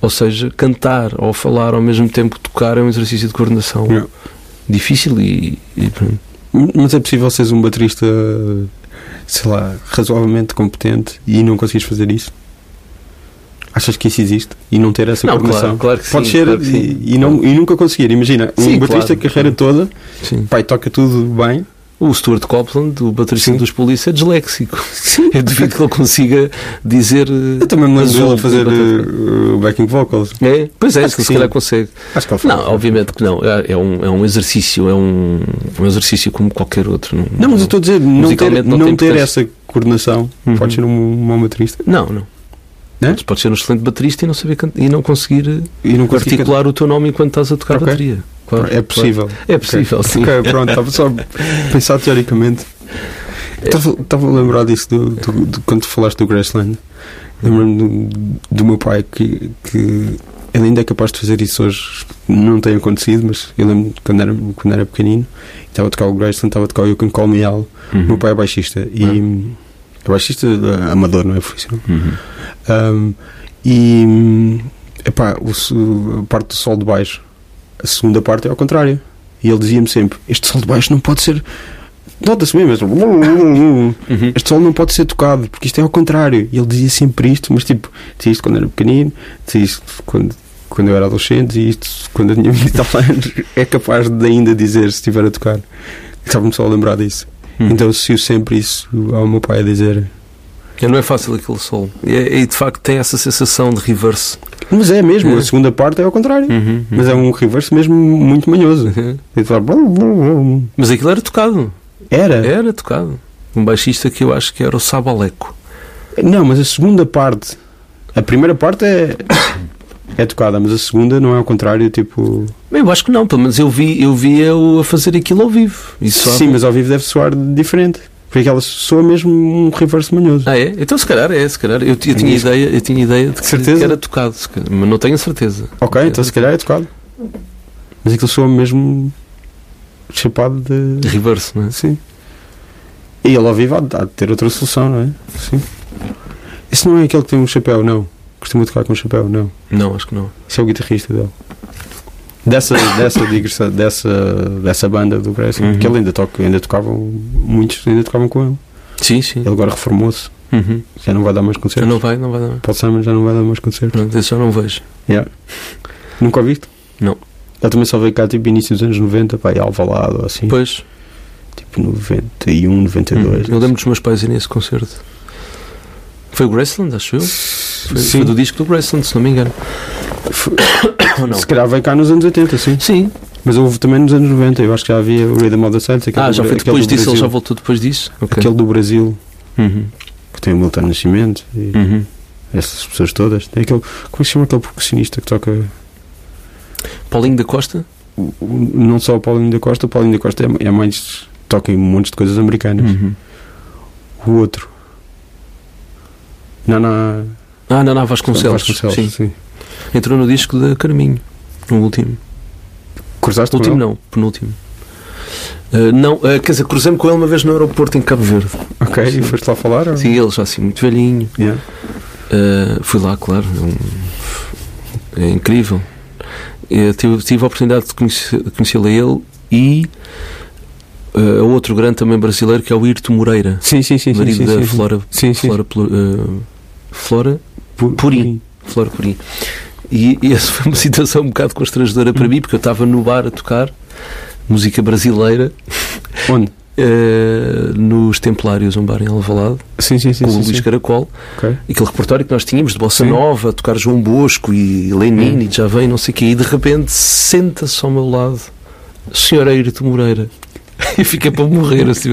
Ou seja, cantar ou falar ao mesmo tempo que tocar é um exercício de coordenação Yeah. difícil e, e. Mas é possível seres um baterista, sei lá, razoavelmente competente e não conseguires fazer isso? Achas que isso existe? E não ter essa Não, coordenação? claro, claro que sim. Pode ser claro que sim. e, e não, e nunca conseguir. Imagina, um Sim, baterista claro, a carreira toda, Sim. pai, toca tudo bem. O Stuart Copeland, o baterista Sim. dos Polícia, é disléxico. Eu duvido que ele consiga dizer. eh, Eu também me lembro dele a fazer uh, backing vocals. É? Pois é, Acho se que se calhar sim. consegue. Acho que ele faz. Não, obviamente que não. É, é um, é um exercício, é um, um exercício como qualquer outro. Não, Não, mas eu estou a dizer, não ter, não não ter essa coordenação Uhum. pode ser um, bom baterista. Não, não. Né? Podes, podes ser um excelente baterista e não, saber can- e não conseguir E não articular o teu nome enquanto estás a tocar Ok. bateria. Claro. É possível. claro. É possível, sim. Ok, pronto, estava só a pensar teoricamente. Estava estava a lembrar disso do, do- do- quando tu falaste do Graceland. Lembro-me do, do meu pai que, que ele ainda é capaz de fazer isso hoje. Não tem acontecido, mas eu lembro quando era, quando era pequenino. Estava a tocar o Graceland, estava a tocar o You Can Call Me Al. O meu Uhum. pai é baixista e é baixista eh, amador, não é profissional. Uhum. Um, e epá, o, a parte do sol de baixo, a segunda parte é ao contrário. E ele dizia-me sempre: Este sol de baixo não pode ser. Nota-se mesmo, Uhum. este sol não pode ser tocado porque isto é ao contrário. E ele dizia sempre isto, mas tipo, dizia isto quando era pequenino, dizia isto quando, quando eu era adolescente, e isto quando eu tinha 20 e tal anos. É capaz de ainda dizer se estiver a tocar. Estava-me só a lembrar disso. Uhum. Então associo sempre isso ao meu pai a dizer. Não é fácil aquele solo. E, é- e, de facto tem essa sensação de reverse. Mas é mesmo, É. a segunda parte é ao contrário. Uhum. Mas é um reverse mesmo muito manhoso. Uhum. Fala, Mas aquilo era tocado. Era? Era tocado. Um baixista que eu acho que era o Sabaleco. Não, mas a segunda parte. A primeira parte é. É tocada, mas a segunda não é ao contrário, tipo. Eu acho que não, menos eu vi eu via-o a fazer aquilo ao vivo. Sim, mas ao vivo deve soar diferente. Porque ela soa mesmo um reverse manhoso. Ah, é? Então se calhar é, se calhar. Eu, eu tinha Isso. ideia, eu tinha ideia de que, Certeza? que era tocado, mas não tenho certeza. ok, então se calhar é tocado. Mas aquilo soa mesmo. chapado de. Reverse, não é? Sim. E ele ao vivo há de, ter outra solução, não é? Sim. Esse não é aquele que tem um chapéu, não. Costuma tocar com chapéu, não. Não, acho que não. Esse é o guitarrista dele. dessa, dessa, digressa- dessa, dessa banda do Graceland, Uhum. que ele ainda, toca, ainda tocavam, muitos ainda tocavam com ele. Sim, sim. Ele agora reformou-se, Uhum. já não vai dar mais concertos. Não vai, não vai dar. Paul Simon já não vai dar mais concertos. Pronto, esse já não vejo. Yeah. Nunca ouviste? Não. Ele também só veio cá tipo início dos anos 90, pá, e Alvalade ou assim, Pois, tipo 91, 92. Uhum. eu lembro dos meus pais irem a esse concerto. Foi o Graceland, acho eu. Foi, foi do disco do Graceland, se não me engano. <coughs> Ou não? Se calhar veio cá nos anos 80, sim. Sim. Mas houve também nos anos 90, eu acho que já havia o Rhythm of the aquele Ah, já foi depois disso, ele já voltou depois disso. Ok. Aquele do Brasil, Uhum. que tem o Milton Nascimento e Uhum. essas pessoas todas. Tem aquele, como é que se chama aquele percussionista que toca Paulinho da Costa? o- o- não só o Paulinho da Costa, o Paulinho da Costa é, é mais toca em montes de coisas americanas. Uhum. O outro. Não, não. Ah, Naná Vasconcelos. Sim. sim. Entrou no disco da Carminho, no último. Cruzaste com último não, penúltimo. Ah, não, ah, quer dizer, cruzei-me com ele uma vez no aeroporto em Cabo Verde. Ok, e foste lá falar? ou? Sim, ele já assim, muito velhinho. Yeah. Uh, fui lá, claro. É, um- é incrível. Eu tive, tive a oportunidade de conhecê-lo a ele e uh, a outro grande também brasileiro que é o Irto Moreira, Sim, sim, sim. marido sim, da sim. Flora, Sim, sim. Flora, uh, Flora, Pu- Purim. Flora Purim. E, e essa foi uma <laughs> situação um bocado constrangedora para mim, porque eu estava no bar a tocar música brasileira <laughs> Onde? uh, <laughs> nos Templários, um bar em Alvalade, Sim, sim, sim. com o Luís. Caracol. Ok. aquele repertório que nós tínhamos de Bossa. Nova, a tocar João Bosco e Lenin Hum. e já vem, não sei o quê, e de repente senta-se ao meu lado senhora Eirito Moreira. <laughs> E fiquei para morrer, assim,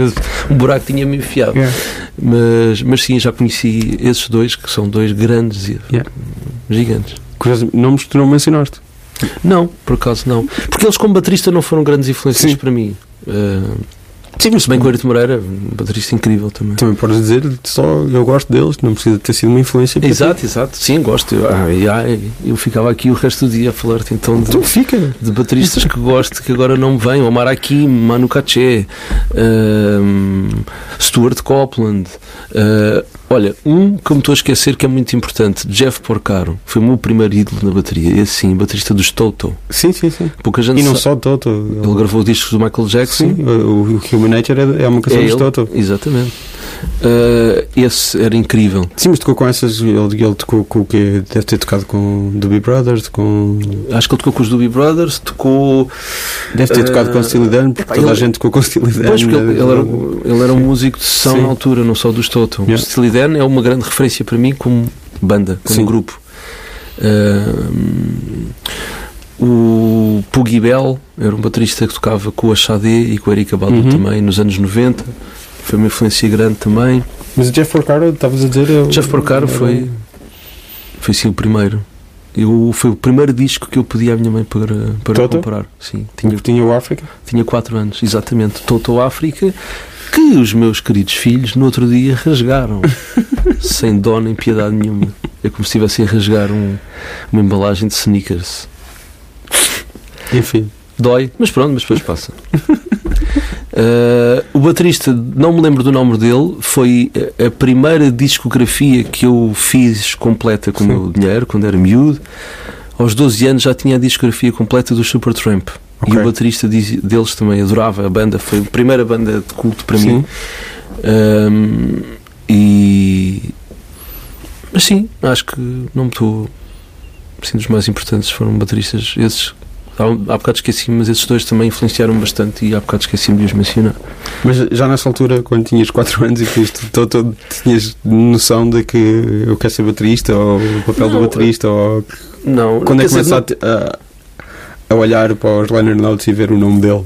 um buraco tinha-me enfiado. Yeah. Mas, mas sim, já conheci esses dois, que são dois grandes e Yeah. gigantes. Nomes que tu não mencionaste. Não, por acaso não. Porque eles, como baterista, não foram grandes influências Sim. para mim. Uh, Sim, mas bem que o Eirito Moreira, um baterista incrível também. Também podes dizer só eu gosto deles, não precisa ter sido uma influência. para ti. Exato, exato. Sim, gosto. Eu, ah, eu ficava aqui o resto do dia a falar-te então de, Então fica. de bateristas que gosto que agora não me vêm, o Marakim, Manu Katché, ahm, Stuart Copeland. ah, olha, um que eu me estou a esquecer que é muito importante, Jeff Porcaro, foi o meu primeiro ídolo na bateria, esse sim, baterista dos Toto. Sim, sim, sim. Pouca gente E não só Toto. Ele gravou discos do Michael Jackson. Sim, o, o Human Nature é, é uma canção É dos ele, Toto. Exatamente. Ah, esse era incrível. Sim, mas tocou com essas. Ele, ele tocou com o quê? Deve ter tocado com Doobie Brothers, com. Acho que ele tocou com os Doobie Brothers, tocou. Deve ter Eh, tocado com o Steely Dan, porque toda a ele- gente tocou com o Steely Dan. Pois, porque ele, né? ele era, ele era um músico de sessão Sim. na altura, não só dos Toto. Yeah. O Steely Dan é uma grande referência para mim como banda, como Sim. grupo. Ahm, o Puggy Bell era um baterista que tocava com a Xadé e com a Erika Badu Uhum. também nos anos 90. Foi uma influência grande também. Mas o Jeff Porcaro, estavas a dizer. eu- Jeff Porcaro foi, foi sim o primeiro. Eu, foi o primeiro disco que eu pedi à minha mãe para, para Toto? comprar. Sim, tinha Tinha, tinha o África. tinha 4 anos, exatamente. Toto África, que os meus queridos filhos no outro dia rasgaram, <laughs> sem dó nem piedade nenhuma. É como se estivessem a rasgar um- uma embalagem de sneakers. Enfim. Dói, mas pronto, mas depois passa. <laughs> Uh, o baterista, não me lembro do nome dele, foi a a primeira discografia que eu fiz completa com o meu dinheiro, quando era miúdo. Aos 12 anos já tinha a discografia completa do Supertramp. Ok. E o baterista deles também adorava a banda, foi a primeira banda de culto para Sim. mim. Um, e. Mas sim, acho que não me estou. Sim, dos mais importantes foram bateristas. Esses. Há, há bocado esqueci mas esses dois também influenciaram bastante e há bocado esqueci-me de os mencionar. Mas já nessa altura, quando tinhas 4 anos e que isto todo, tinhas noção de que eu quero ser baterista ou o papel do Não, baterista ou Não, quando é que dizer, começa a, a, olhar para os liner notes e ver o nome dele?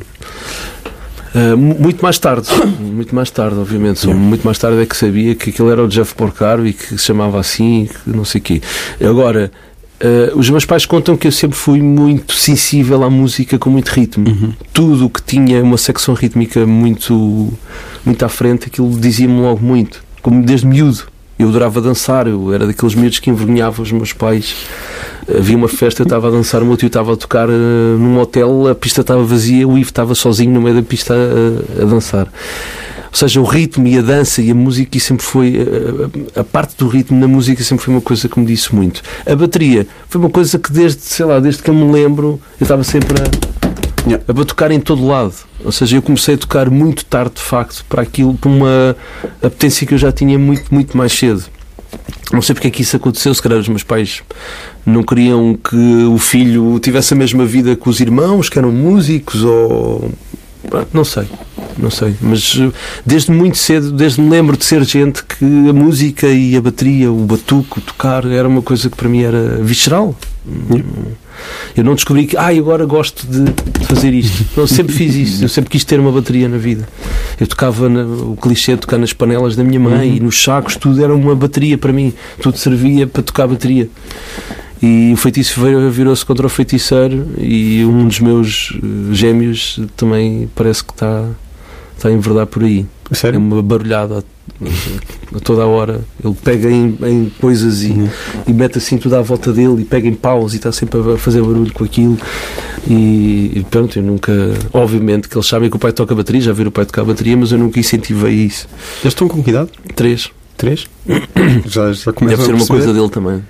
Uh, mu- muito mais tarde, <coughs> muito mais tarde, obviamente. Muito mais tarde é que sabia que aquele era o Jeff Porcaro e que se chamava assim, que não sei o quê. Agora, uh, os meus pais contam que eu sempre fui muito sensível à música com muito ritmo. Tudo o que tinha uma secção rítmica muito, muito à frente, aquilo dizia-me logo muito, como desde miúdo. Eu adorava dançar, eu era daqueles miúdos que envergonhava os meus pais. Havia uma festa, eu estava a dançar, o meu tio estava a tocar eh, num hotel, a pista estava vazia, o Ivo estava sozinho no meio da pista a, a dançar. Ou seja, o ritmo e a dança e a música e sempre foi. A, a, parte do ritmo na música sempre foi uma coisa que me disse muito. A bateria foi uma coisa que desde, sei lá, desde que eu me lembro, eu estava sempre a, a batucar em todo lado. Ou seja, eu comecei a tocar muito tarde, de facto, para aquilo, para uma apetência que eu já tinha muito, muito mais cedo. Não sei porque é que isso aconteceu, se calhar os meus pais não queriam que o filho tivesse a mesma vida que os irmãos, que eram músicos, ou. Não sei, não sei. Mas eh, desde muito cedo, desde me lembro de ser gente que a música e a bateria, o batuco, tocar, era uma coisa que para mim era visceral. Eu não descobri que, ah, agora gosto de fazer isto. Eu sempre fiz isto. Eu sempre quis ter uma bateria na vida. Eu tocava na- o clichê de tocar nas panelas da minha mãe e nos sacos, tudo era uma bateria para mim. Tudo servia para tocar bateria. E o feitiço virou-se contra o feiticeiro e um dos meus eh, gêmeos também parece que está, está a enverdar por aí. A É sério? uma barulhada a, a toda a hora. Ele pega em, em coisas e, Uhum. e mete assim tudo à volta dele e pega em paus e está sempre a fazer barulho com aquilo. E, e pronto, eu nunca. Obviamente que eles sabem que o pai toca bateria, já viram o pai tocar bateria, mas eu nunca incentivei isso. Eles estão com que idade? Três. Três? <coughs> já, já começam Deve ser a uma coisa dele também.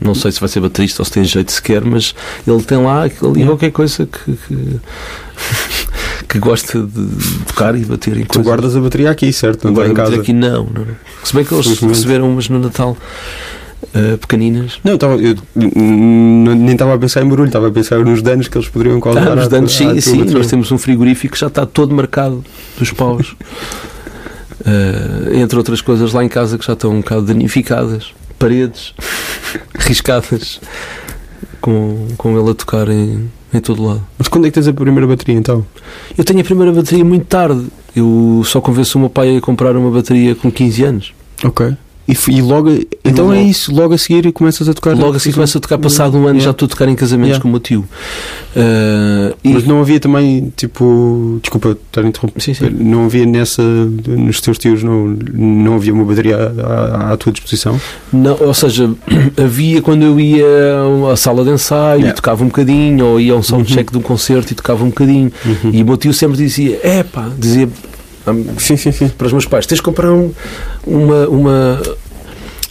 Não sei se vai ser baterista ou se tem jeito sequer, mas ele tem lá ali Yeah. qualquer coisa que, que, <laughs> que gosta de tocar e bater em Tu coisas. guardas a bateria aqui, certo? Não vamos casa. dizer aqui não, não. Se bem que eles Felizmente. receberam umas no Natal eh, pequeninas. Não, eu tava, eu, nem estava a pensar em barulho, estava a pensar nos danos que eles poderiam causar. Ah, os à- danos, sim, sim. bateria. Nós temos um frigorífico que já está todo marcado dos paus. <laughs> Eh, entre outras coisas lá em casa que já estão um bocado danificadas. Paredes <laughs> riscadas com, com ele a tocar em, em todo lado. Mas quando é que tens a primeira bateria então? Eu tenho a primeira bateria muito tarde. Eu só convenço o meu pai a comprar uma bateria com 15 anos. Ok. E, e logo. Então é isso, logo a seguir começas a tocar. Logo assim começa a tocar, passado um ano já estou a tocar em casamentos com o meu tio. E- Mas não havia também, tipo. Desculpa estar a interromper. Sim, sim. Não havia nessa. Nos teus tios, não, não havia uma bateria à, à- à tua disposição? Não, ou seja, <clears throat> havia quando eu ia à sala de ensaio Yeah. e tocava um bocadinho, ou ia a um soundcheck de um concerto e tocava um bocadinho. E o meu tio sempre dizia: é pá, dizia Sim, sim, sim. para os meus pais: tens de comprar um- uma, uma,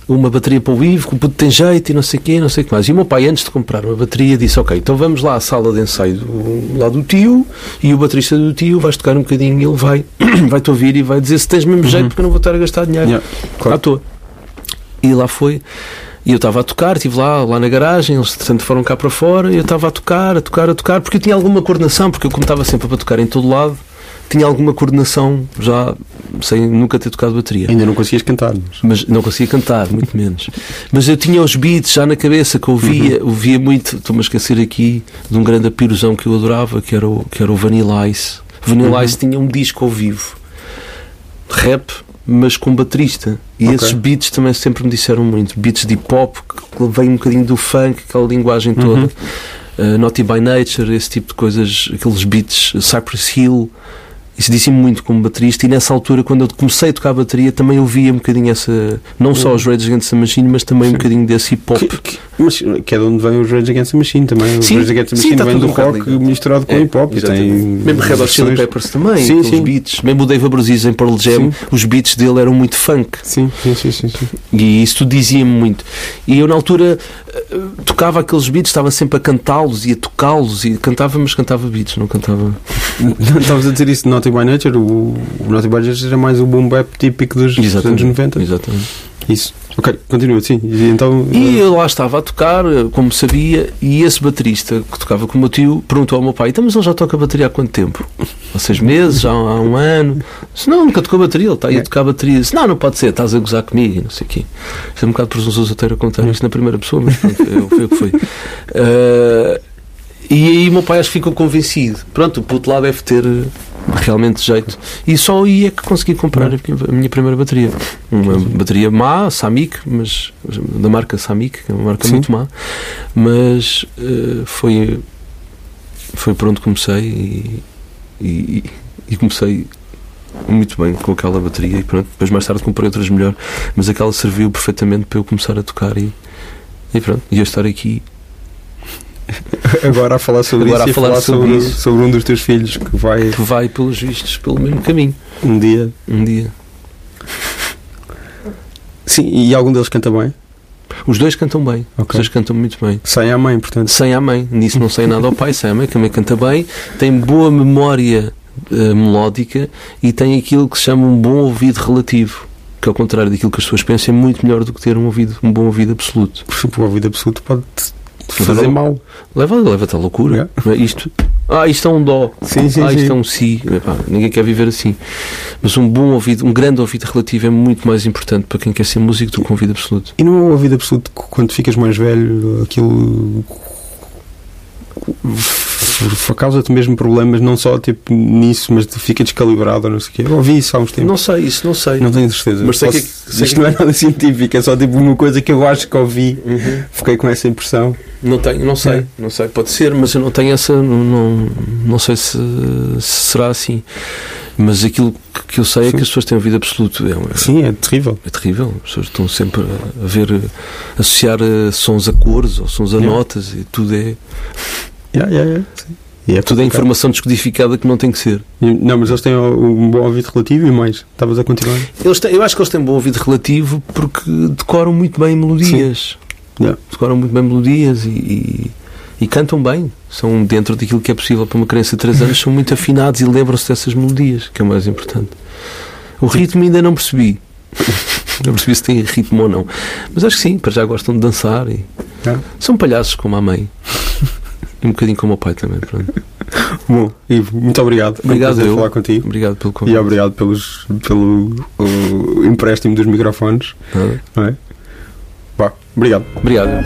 uma bateria para o Ivo, que o puto tem jeito e não sei o quê, não sei o que mais. E o meu pai, antes de comprar uma bateria, disse: Ok, então vamos lá à sala de ensaio do, lá do tio e o baterista do tio vais tocar um bocadinho e ele vai, <clears throat> vai-te ouvir e vai dizer se tens mesmo jeito, porque eu não vou estar a gastar dinheiro Yeah, à claro. toa. E lá foi. E eu estava a tocar, estive lá, lá na garagem, eles tanto foram cá para fora, e eu estava a tocar, a tocar, a tocar, porque eu tinha alguma coordenação, porque eu como estava sempre para tocar em todo lado, tinha alguma coordenação já sem nunca ter tocado bateria. Ainda não conseguias cantar. Mas... Mas não conseguia cantar, muito <laughs> menos. Mas eu tinha os beats já na cabeça que eu ouvia, ouvia muito. Estou-me a esquecer aqui de um grande apirozão que eu adorava, que era o, que era o Vanilla Ice. Vanilla Ice tinha um disco ao vivo, rap, mas com baterista. E Ok. esses beats também sempre me disseram muito. Beats de hip hop, que vem um bocadinho do funk, aquela linguagem toda. Uh, Naughty by Nature, esse tipo de coisas, aqueles beats, Cypress Hill. Isso disse-me muito como baterista e nessa altura, quando eu comecei a tocar bateria, também ouvia um bocadinho essa, não só os Rage Against the Machine, mas também um Sim. bocadinho desse hip hop. Que, que, mas que é de onde vem os Rage Against the Machine também. Os Sim, Rage Against the sim, Machine está vem tudo do um rock ligado. misturado com É, hip hop. Tem Mesmo Red Hot Chili Peppers também, Sim, sim. beats. Mesmo o Dave Abruzis em Pearl Jam, Sim. os beats dele eram muito funk. Sim, sim, sim, sim, sim. E isso dizia-me muito. E eu, na altura, tocava aqueles beats, estava sempre a cantá-los e a tocá-los. E cantava, mas cantava beats, não cantava. Não Estavas a dizer isso de Naughty by Nature. O, o Naughty by Nature era mais o boom bap típico dos dos anos 90. Exatamente. Isso. Ok, continua, sim. E então. E eu lá estava a tocar, eh, como sabia, e esse baterista que tocava com o meu tio perguntou ao meu pai: então, mas ele já toca bateria há quanto tempo? Há seis meses? Já há um ano? Disse: não, nunca tocou bateria, ele está aí a É. tocar bateria. Disse: não, não pode ser, estás a gozar comigo, não sei o quê. Isto é um bocado presunçoso até a contar isto na primeira pessoa, mas pronto, foi, foi o que foi. Eh, e aí o meu pai acho que ficou convencido. Pronto, o puto lá deve ter realmente jeito. E só aí é que consegui comprar a minha- primeira bateria. Uma bateria má, Samick, mas da marca Samick, que é uma marca Sim. muito má, mas eh, foi, foi por onde comecei e, e, e comecei muito bem com aquela bateria e pronto, depois mais tarde comprei outras melhor, mas aquela serviu perfeitamente para eu começar a tocar e, e pronto, e eu estar aqui <laughs> agora a falar sobre Agora isso a falar falar sobre sobre, isso. sobre um dos teus filhos que vai Que vai, pelos vistos, pelo mesmo caminho. um dia. Um dia. Sim, e algum deles canta bem? Os dois cantam bem. Os Ok. dois cantam muito bem. Sai à mãe, portanto. Sem a mãe, nisso não sei nada ao pai, sem a mãe, que também canta bem, tem boa memória eh, melódica e tem aquilo que se chama um bom ouvido relativo, que ao contrário daquilo que as pessoas pensam, é muito melhor do que ter um, ouvido, um bom ouvido absoluto. Por exemplo, o ouvido absoluto pode fazer mal. Leva- Leva-te à loucura. Yeah. É? Isto, ah, isto é um dó. Sim, sim, ah, isto sim. é um si. Epá, ninguém quer viver assim. Mas um bom ouvido, um grande ouvido relativo é muito mais importante para quem quer ser músico do que um ouvido absoluto. E não é o ouvido absoluto que quando ficas mais velho, aquilo causa-te mesmo problemas, não só tipo nisso, mas fica descalibrado ou não sei o quê. Eu ouvi isso há uns tempos. Não sei, isso não sei. Não tenho certeza. Mas sei Posso- que- sei isto que- não é nada científico, é só tipo uma coisa que eu acho que ouvi. Uhum. Fiquei com essa impressão. Não tenho, não sei, É. não sei, pode ser, mas eu não tenho essa, não, não, sei se, se será assim. Mas aquilo que- eu sei é Sim. que as pessoas têm um vida absoluta. É, um- Sim, é terrível. é terrível. As pessoas estão sempre a, ver, a associar eh, sons a cores ou sons a Yeah. notas e tudo é, Yeah, yeah. E é tudo é informação descodificada que não tem que ser. Não, mas eles têm um bom ouvido relativo e mais. Estavas a continuar? Eles têm, eu acho que eles têm bom ouvido relativo porque decoram muito bem melodias. Yeah. Decoram muito bem melodias e, e, e cantam bem. São dentro daquilo que é possível para uma criança de 3 anos, são muito afinados e lembram-se dessas melodias, que é o mais importante. O ritmo ainda não percebi. <laughs> Não percebi se tem ritmo ou não. Mas acho que sim, para já gostam de dançar e Yeah. são palhaços como a mãe. E um bocadinho como o pai também. Pronto. Bom, Ivo, muito obrigado. Obrigado, eu. falar contigo. Obrigado pelo E convite. obrigado pelos, pelo o empréstimo dos microfones. Nada. Não é? Vá, obrigado. Obrigado.